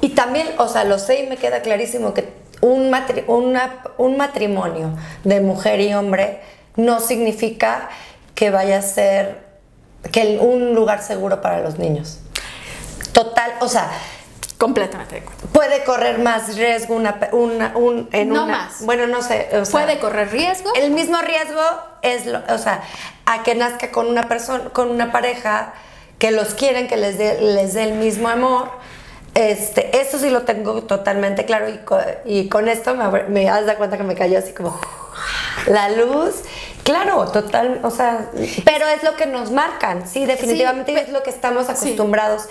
Y también, o sea, lo sé y me queda clarísimo que un, matri- una- un matrimonio de mujer y hombre no significa que vaya a ser que un lugar seguro para los niños. Total, o sea, Completamente de acuerdo. puede correr más riesgo una, una- un, en No una- más. Bueno, no sé. o sea, Puede correr riesgo. el mismo riesgo es, lo- o sea, a que nazca con una persona, con una pareja que los quieren, que les dé les dé el mismo amor. Este, eso sí lo tengo totalmente claro y, co- y con esto me, das de cuenta que me cayó así como la luz. Claro, total, o sea, pero es lo que nos marcan, sí, definitivamente es lo que estamos sí. acostumbrados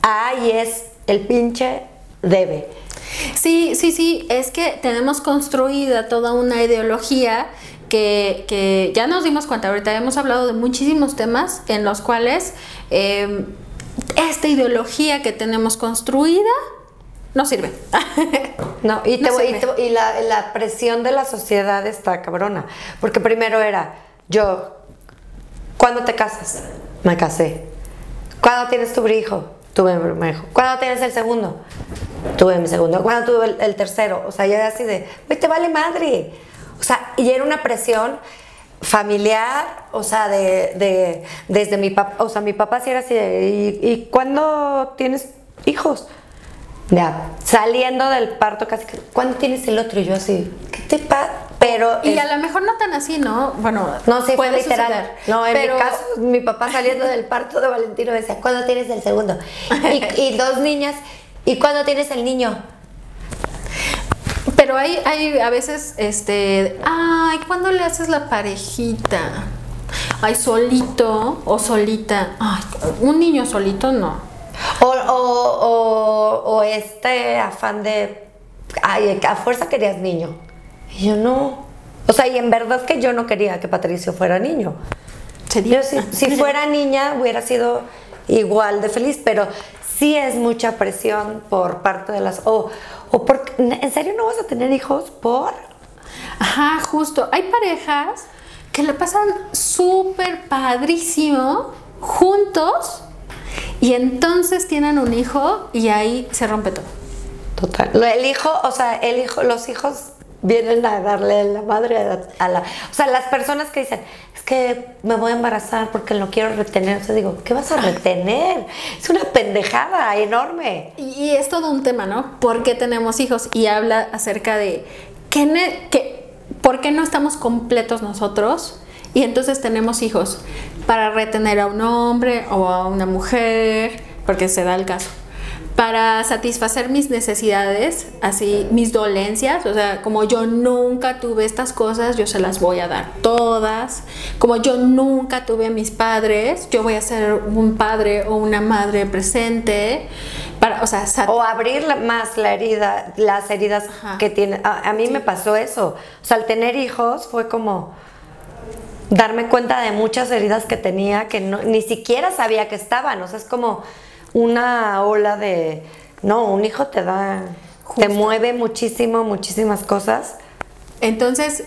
a y es el pinche debe. Sí, sí, sí, es que tenemos construida toda una ideología que, que ya nos dimos cuenta, ahorita hemos hablado de muchísimos temas en los cuales eh, esta ideología que tenemos construida no sirve. <laughs> No, y, te No y, sirve. te- y la, la presión de la sociedad está cabrona. Porque primero era, yo, ¿cuándo te casas? Me casé. ¿Cuándo tienes tu hijo? Tuve mi primer hijo. ¿Cuándo tienes el segundo? Tuve mi segundo. ¿Cuándo tuve el, el tercero? O sea, ya era así de, güey, te vale madre. O sea, y era una presión familiar, o sea, de, de- desde mi papá, o sea, mi papá sí era así de, ¿y, y cuándo tienes hijos? Ya, saliendo del parto casi, ¿cuándo tienes el otro? Y yo así, ¿qué te pasa? Pero... y es- a lo mejor no tan así, ¿no? Bueno, no, sí, fue puede literal. suceder, No, en pero- mi caso, mi papá saliendo del parto de Valentino decía, ¿cuándo tienes el segundo? Y, y dos niñas, ¿y cuándo tienes el niño? Pero hay, hay a veces, este, ay, ¿cuándo le haces la parejita? Ay, solito o solita. Ay, un niño solito no. O, o, o, o este afán de, ay, a fuerza querías niño. Y yo no. O sea, y en verdad que yo no quería que Patricio fuera niño. Yo si, si <laughs> fuera niña hubiera sido igual de feliz, pero sí es mucha presión por parte de las... O, o por, ¿En serio no vas a tener hijos? ¿Por? Ajá, justo. Hay parejas que le pasan súper padrísimo juntos y entonces tienen un hijo y ahí se rompe todo. Total. El hijo, o sea, el hijo, los hijos vienen a darle la madre a, la... O sea, las personas que dicen, es que me voy a embarazar porque lo quiero retener. O sea, digo, ¿qué vas a retener? Es una pendejada enorme. Y, y es todo un tema, ¿no? ¿Por qué tenemos hijos? Y habla acerca de que- por qué no estamos completos nosotros y entonces tenemos hijos para retener a un hombre o a una mujer, porque se da el caso. Para satisfacer mis necesidades, así mis dolencias, o sea, como yo nunca tuve estas cosas, yo se las voy a dar todas. Como yo nunca tuve a mis padres, yo voy a ser un padre o una madre presente. Para, o sea, sat- O abrir la- más la herida, las heridas Ajá. que tiene. A, a mí me pasó eso. O sea, al tener hijos fue como darme cuenta de muchas heridas que tenía que no- ni siquiera sabía que estaban. O sea, es como una ola de. No, un hijo te da. Te mueve muchísimo, muchísimas cosas. Entonces,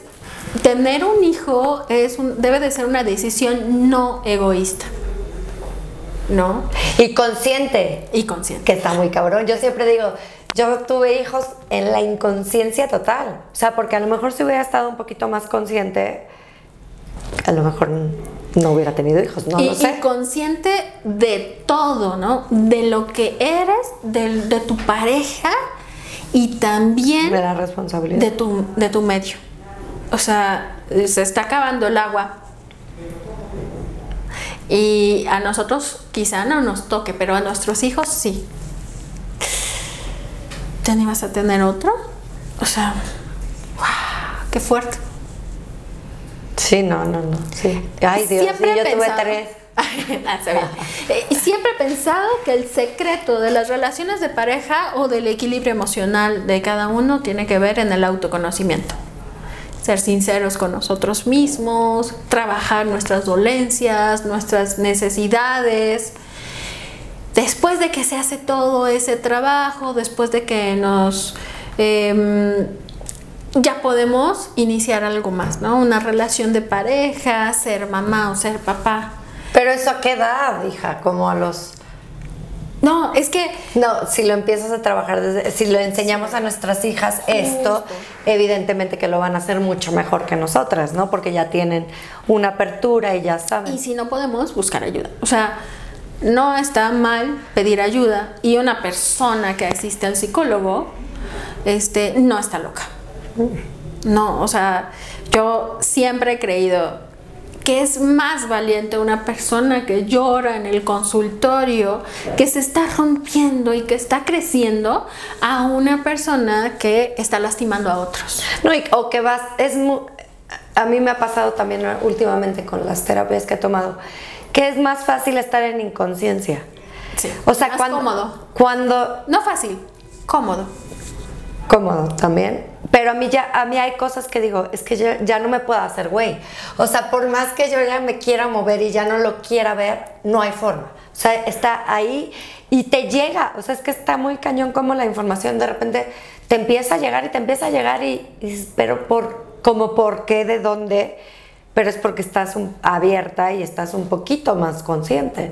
tener un hijo es un- debe de ser una decisión no egoísta, ¿no? Y consciente. Y consciente. que está muy cabrón. Yo siempre digo, yo tuve hijos en la inconsciencia total. O sea, porque a lo mejor si hubiera estado un poquito más consciente, a lo mejor no hubiera tenido hijos, no y, lo sé. y consciente de todo, ¿no? De lo que eres, de, de tu pareja y también De la responsabilidad. de tu, de tu medio. O sea, se está acabando el agua. Y a nosotros quizá no nos toque, pero a nuestros hijos sí. te animas a tener otro. O sea, wow, qué fuerte. Sí, no, no, no. Sí. Ay, Dios, Siempre sí, yo tuve tres. <laughs> Ah. Eh, y siempre he pensado que el secreto de las relaciones de pareja o del equilibrio emocional de cada uno tiene que ver en el autoconocimiento. Ser sinceros con nosotros mismos, trabajar nuestras dolencias, nuestras necesidades. Después de que se hace todo ese trabajo, después de que nos em, ya podemos iniciar algo más, ¿no? Una relación de pareja, ser mamá o ser papá. Pero eso a qué edad, hija, como a los... No, es que No, si lo empiezas a trabajar desde, si lo enseñamos a nuestras hijas esto, evidentemente que lo van a hacer mucho mejor que nosotras, ¿no? Porque ya tienen una apertura y ya saben. y si no podemos buscar ayuda. O sea, no está mal pedir ayuda y una persona que asiste al psicólogo este no está loca. No, o sea, yo siempre he creído que es más valiente una persona que llora en el consultorio, que se está rompiendo y que está creciendo, a una persona que está lastimando a otros. No, y- o que vas, es mu- a mí me ha pasado también últimamente con las terapias que he tomado, que es más fácil estar en inconsciencia. Sí. O sea, Más cuando, cómodo. cuando No fácil, cómodo. cómodo también. Pero a mí ya, a mí hay cosas que digo, es que ya, no me puedo hacer güey. O sea, por más que yo ya me quiera mover y ya no lo quiera ver, no hay forma. O sea, está ahí y te llega. O sea, es que está muy cañón como la información de repente te empieza a llegar y te empieza a llegar y, y pero por, como por qué, de dónde, pero es porque estás abierta y estás un poquito más consciente,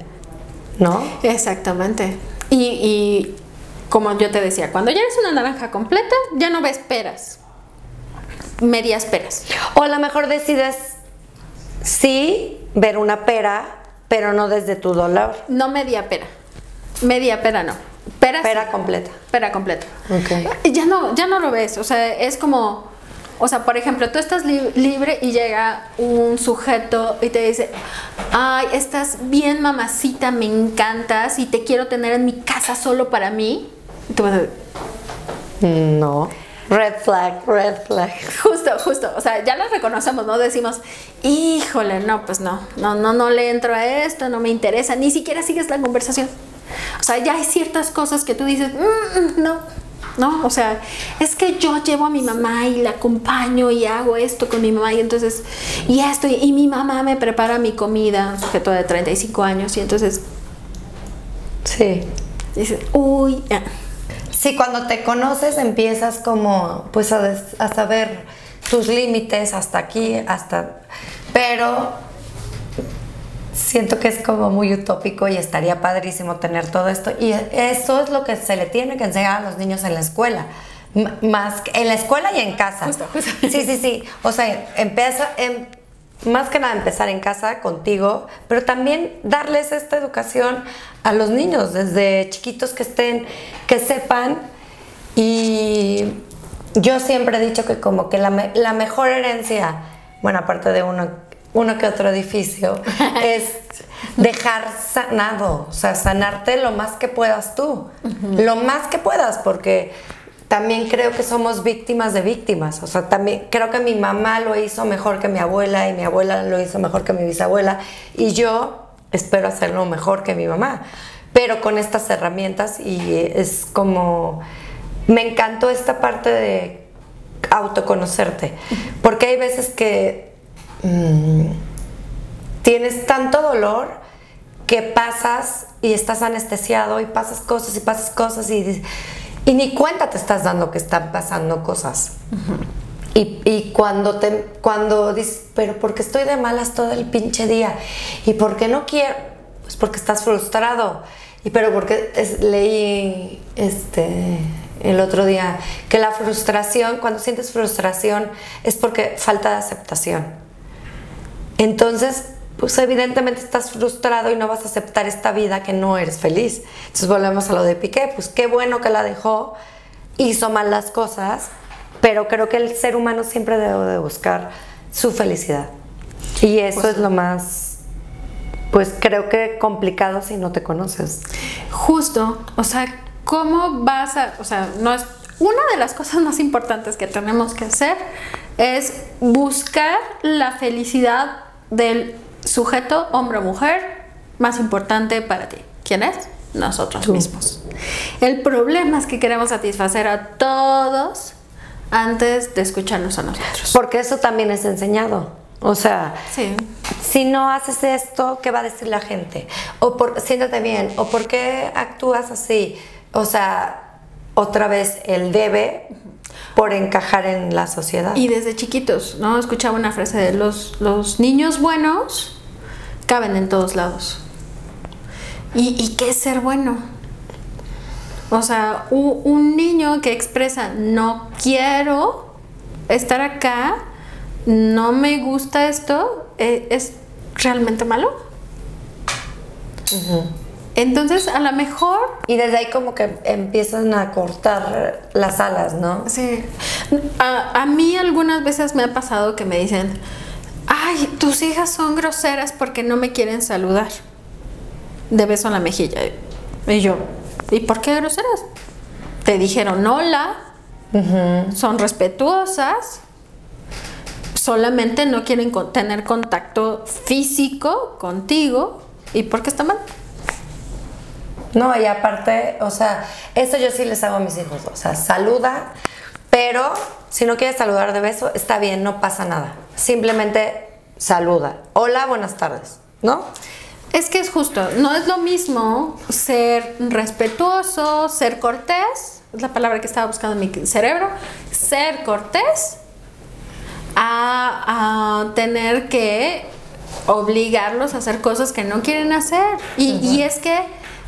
¿no? Exactamente. Y como yo te decía, cuando ya eres una naranja completa, ya no ves peras. Medias peras. O a lo mejor decides sí ver una pera, pero no desde tu dolor. No media pera. Media pera no. Pera, Pera sí. completa. Pera completa. Ok. Y Ya no, ya no lo ves. O sea, es como. O sea, por ejemplo, tú estás li- libre y llega un sujeto y te dice, ay, estás bien mamacita, me encantas y te quiero tener en mi casa solo para mí. Tú vas a decir, No. Red flag, red flag. Justo, justo. O sea, ya lo reconocemos, ¿no? Decimos, híjole, no, pues no, no, no, no le entro a esto, no me interesa, ni siquiera sigues la conversación. O sea, ya hay ciertas cosas que tú dices, "Mm, mm, no, no, o sea, es que yo llevo a mi mamá y la acompaño y hago esto con mi mamá y entonces, y esto, y, y mi mamá me prepara mi comida, sujeto de 35 años, y entonces Sí. dices, uy, ah". Sí, cuando te conoces empiezas como pues a, des- a saber tus límites hasta aquí, hasta... Pero siento que es como muy utópico y estaría padrísimo tener todo esto. Y eso es lo que se le tiene que enseñar a los niños en la escuela. M- más que- en la escuela y en casa. Justo, justo. Sí, sí, sí. O sea, empieza, em- más que nada empezar en casa contigo, pero también darles esta educación a los niños desde chiquitos que estén, que sepan. Y yo siempre he dicho que como que la, la mejor herencia, bueno, aparte de uno, uno que otro edificio, <laughs> es dejar sanado, o sea, sanarte lo más que puedas tú, lo más que puedas, porque también creo que somos víctimas de víctimas. O sea, también creo que mi mamá lo hizo mejor que mi abuela y mi abuela lo hizo mejor que mi bisabuela y yo espero hacerlo mejor que mi mamá. Pero con estas herramientas y es como... Me encantó esta parte de autoconocerte. Porque hay veces que mm, tienes tanto dolor que pasas y estás anestesiado y pasas cosas y pasas cosas y, y ni cuenta te estás dando que están pasando cosas. Y, y cuando te cuando dices, pero ¿por qué estoy de malas todo el pinche día? ¿Y por qué no quiero? Pues porque estás frustrado. Y pero porque es- leí este el otro día que la frustración, cuando sientes frustración, es porque falta de aceptación. Entonces, pues evidentemente estás frustrado y no vas a aceptar esta vida que no eres feliz. Entonces volvemos a lo de Piqué, pues qué bueno que la dejó, hizo mal las cosas, pero creo que el ser humano siempre debe de buscar su felicidad. Y eso es lo más, pues creo que complicado si no te conoces. Justo, o sea, ¿cómo vas a, o sea, no es, una de las cosas más importantes que tenemos que hacer es buscar la felicidad del sujeto, hombre o mujer, más importante para ti. ¿Quién es? Nosotros mismos. El problema es que queremos satisfacer a todos antes de escucharnos a nosotros. Porque eso también es enseñado. O sea, Sí. si no haces esto, ¿qué va a decir la gente? O por, siéntate bien, o por qué actúas así. O sea, otra vez el debe por encajar en la sociedad. Y desde chiquitos, ¿no? Escuchaba una frase de los, los niños buenos caben en todos lados. ¿Y, y qué es ser bueno? O sea, u- un niño que expresa no quiero estar acá, no me gusta esto, eh, ¿es realmente malo? Entonces, a lo mejor Y desde ahí como que empiezan a cortar las alas, ¿no? Sí. A, a mí algunas veces me ha pasado que me dicen, ay, tus hijas son groseras porque no me quieren saludar. De beso en la mejilla. Y yo, ¿y por qué groseras? Te dijeron hola, son respetuosas, solamente no quieren con- tener contacto físico contigo. ¿Y por qué está mal? No, y aparte, o sea, eso yo sí les hago a mis hijos. O sea, saluda, pero si no quieres saludar de beso, está bien, no pasa nada. Simplemente saluda. Hola, buenas tardes, ¿no? Es que es justo, no es lo mismo ser respetuoso, ser cortés, es la palabra que estaba buscando en mi cerebro, ser cortés, a, a tener que obligarlos a hacer cosas que no quieren hacer. Y, y es que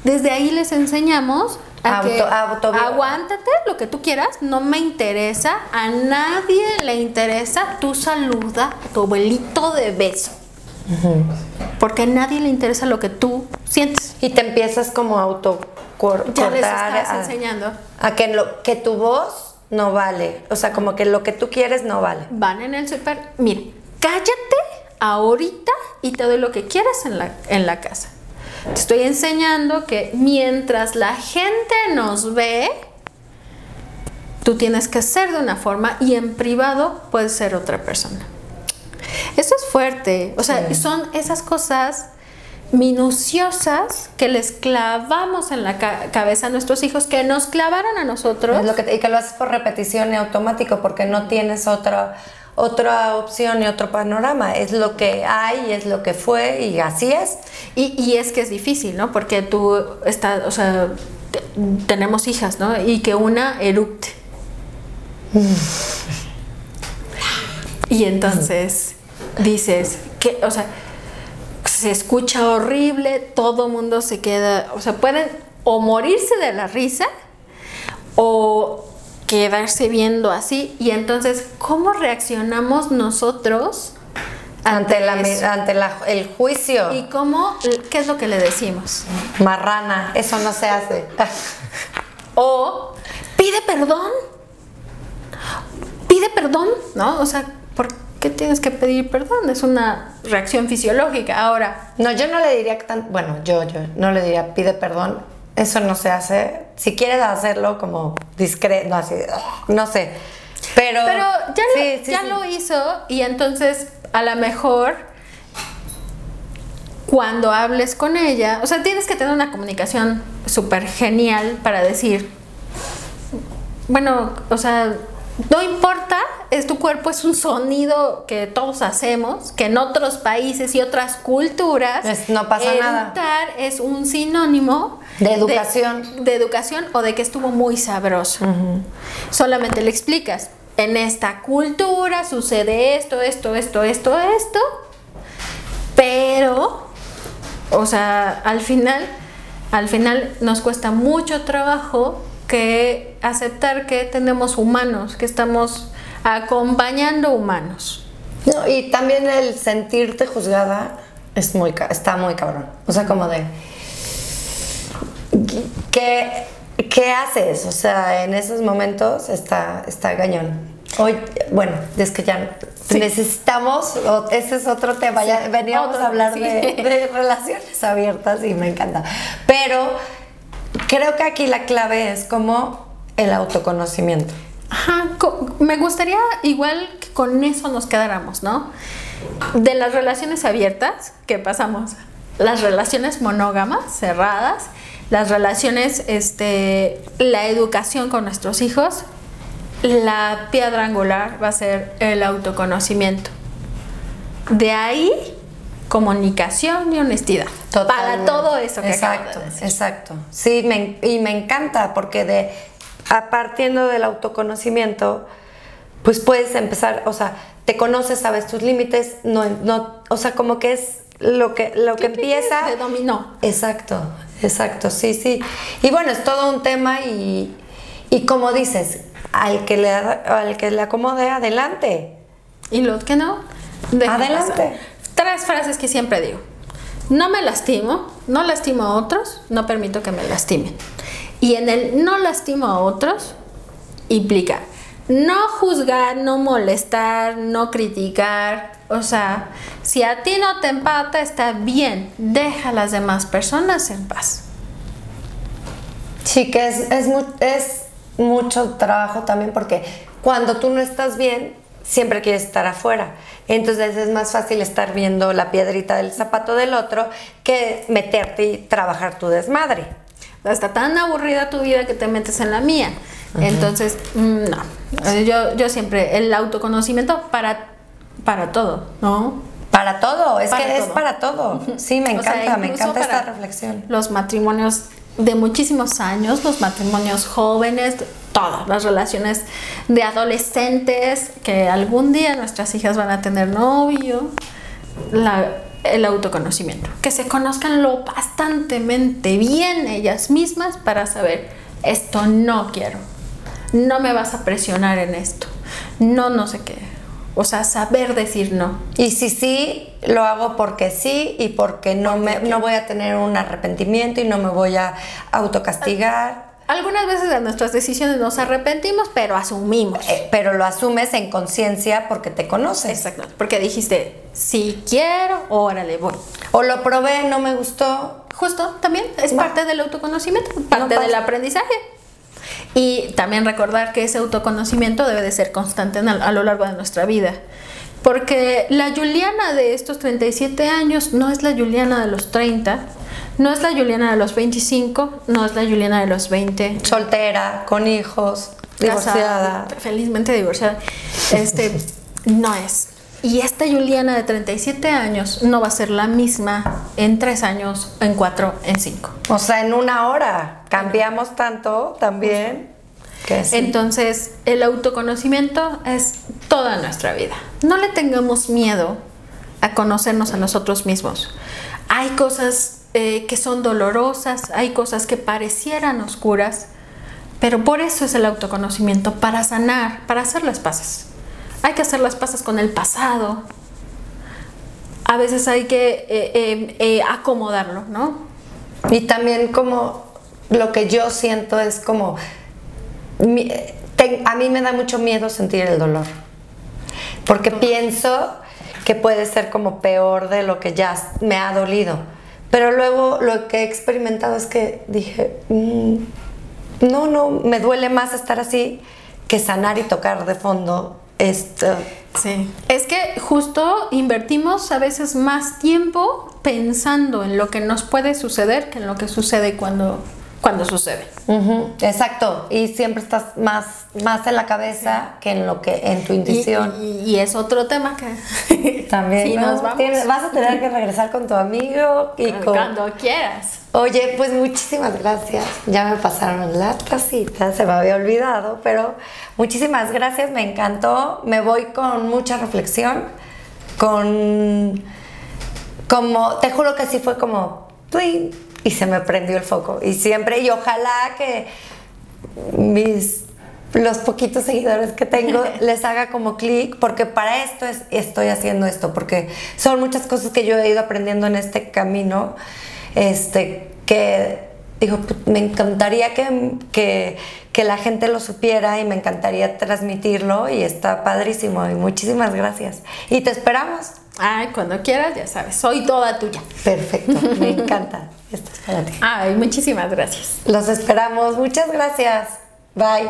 desde ahí les enseñamos Auto- auto- aguántate lo que tú quieras, no me interesa, a nadie le interesa, tú saluda a tu abuelito de beso. Porque a nadie le interesa lo que tú sientes. Y te empiezas como a auto cor- Ya les cortar, estás a- enseñando. A que, lo, que tu voz no vale. O sea, como que lo que tú quieres no vale. Van en el súper, miren, cállate ahorita y te doy lo que quieras en la, en la casa. Te estoy enseñando que mientras la gente nos ve, tú tienes que ser de una forma y en privado puedes ser otra persona. Eso es fuerte, o sea, son esas cosas minuciosas que les clavamos en la ca- cabeza a nuestros hijos, que nos clavaron a nosotros. Es lo que te- y que lo haces por repetición y automático porque no tienes otra, otra opción y otro panorama. Es lo que hay, es lo que fue y así es. Y, y es que es difícil, ¿no? Porque tú estás, o sea, te- tenemos hijas, ¿no? Y que una eructe. y entonces dices, que, o sea, se escucha horrible, todo mundo se queda, o sea, pueden o morirse de la risa o quedarse viendo así. Y entonces, ¿cómo reaccionamos nosotros Ante, la, eso? ante la- el juicio. ¿Y cómo, qué es lo que le decimos? Marrana, eso no se hace. <laughs> O pide perdón. Pide perdón, ¿no? O sea, ¿por qué tienes que pedir perdón? Es una reacción fisiológica. Ahora, No, yo no le diría que tan. Bueno, yo, yo no le diría pide perdón. Eso no se hace. Si quieres hacerlo como discreto, no, así, no sé. Pero. pero ya, lo, sí, sí, ya sí. lo hizo y entonces a lo mejor cuando hables con ella, o sea, tienes que tener una comunicación súper genial para decir, bueno, o sea, no importa, es tu cuerpo, es un sonido que todos hacemos, que en otros países y otras culturas, Es- no pasa nada. es un sinónimo De educación. de, educación o de que estuvo muy sabroso. Solamente le explicas, en esta cultura sucede esto, esto, esto, esto, esto, pero, o sea, al final, al final nos cuesta mucho trabajo que aceptar que tenemos humanos, que estamos acompañando humanos. No, y también el sentirte juzgada es muy, está muy cabrón. O sea, como de. ¿Qué, qué haces? O sea, en esos momentos está, está cañón. Hoy, bueno, es que ya necesitamos, o- ese es otro tema, ya veníamos otro, a hablar sí. de, de relaciones abiertas y me encanta. Pero creo que aquí la clave es como el autoconocimiento. Ajá, me gustaría igual que con eso nos quedáramos, ¿no? De las relaciones abiertas que pasamos, las relaciones monógamas, cerradas, las relaciones, este, la educación con nuestros hijos, la piedra angular va a ser el autoconocimiento. De ahí, comunicación y honestidad. Para todo eso que Exacto, exacto. Sí, y me encanta porque de a partiendo del autoconocimiento, pues puedes empezar, o sea, te conoces, sabes tus límites, no, no, o sea, como que es lo que, lo que empieza. De dominó. Exacto, exacto, sí, sí. Y bueno, es todo un tema y, y como dices, al que le, al que le acomode, adelante. Y lo que no, adelante. Tres frases que siempre digo. No me lastimo, no lastimo a otros, no permito que me lastimen. Y en el no lastimo a otros implica no juzgar, no molestar, no criticar. O sea, si a ti no te empata, está bien. Deja a las demás personas en paz. Que es, es, es mucho trabajo también porque cuando tú no estás bien, siempre quieres estar afuera. Entonces es más fácil estar viendo la piedrita del zapato del otro que meterte y trabajar tu desmadre está tan aburrida tu vida que te metes en la mía. Entonces, mm, no. Yo, yo siempre, el autoconocimiento para, para todo, ¿no? Para todo, es que es para todo. Sí, me encanta, me encanta esta reflexión. Los matrimonios de muchísimos años, los matrimonios jóvenes, todas las relaciones de adolescentes, que algún día nuestras hijas van a tener novio, el autoconocimiento, que se conozcan lo bastantemente bien ellas mismas para saber, esto no quiero, no me vas a presionar en esto, no, no sé qué. O sea, saber decir no. Y si sí, lo hago porque sí y porque no, me, no voy a tener un arrepentimiento y no me voy a autocastigar algunas veces de nuestras decisiones nos arrepentimos, pero asumimos. Eh, pero lo asumes en conciencia porque te conoces. Exacto. Porque dijiste, si quiero, órale, voy. O lo probé, no me gustó. Justo, también es parte del autoconocimiento, parte del aprendizaje. Y también recordar que ese autoconocimiento debe de ser constante a lo largo de nuestra vida. Porque la Juliana de estos 37 años no es la Juliana de los 30, no es la Juliana de los 25, no es la Juliana de los 20. Soltera, con hijos, divorciada. felizmente divorciada. Este, no es. Y esta Juliana de 37 años no va a ser la misma en 3 años, en 4, en 5. O sea, en una hora. Cambiamos tanto también. Que Entonces, el autoconocimiento es toda nuestra vida. No le tengamos miedo a conocernos a nosotros mismos. Hay cosas eh, que son dolorosas, hay cosas que parecieran oscuras, pero por eso es el autoconocimiento, para sanar, para hacer las paces. Hay que hacer las paces con el pasado. A veces hay que eh, eh, acomodarlo, ¿no? Y también como lo que yo siento es como, a mí me da mucho miedo sentir el dolor, porque pienso que puede ser como peor de lo que ya me ha dolido pero luego lo que he experimentado es que dije, mm, no, no, me duele más estar así que sanar y tocar de fondo esto. Sí, es que justo invertimos a veces más tiempo pensando en lo que nos puede suceder que en lo que sucede cuando cuando sucede. Exacto, y siempre estás más, más en la cabeza que en lo que en tu intuición. Y, es otro tema que también <laughs> nos vamos. vas a tener que regresar con tu amigo y <laughs> cuando quieras. Oye, pues muchísimas gracias. Ya me pasaron las casitas, se me había olvidado, pero muchísimas gracias, me encantó. Me voy con mucha reflexión, con como te juro que sí fue como y se me prendió el foco. Y siempre, y ojalá que mis los poquitos seguidores que tengo <laughs> les haga como clic, porque para esto es, estoy haciendo esto, porque son muchas cosas que yo he ido aprendiendo en este camino, este, que digo, pues, me encantaría que, que, que, la gente lo supiera y me encantaría transmitirlo y está padrísimo y muchísimas gracias. Y te esperamos. Ay, cuando quieras, ya sabes, soy toda tuya. Perfecto, <laughs> me encanta. Esto es para ti. Ay, muchísimas gracias. Los esperamos. Muchas gracias. Bye.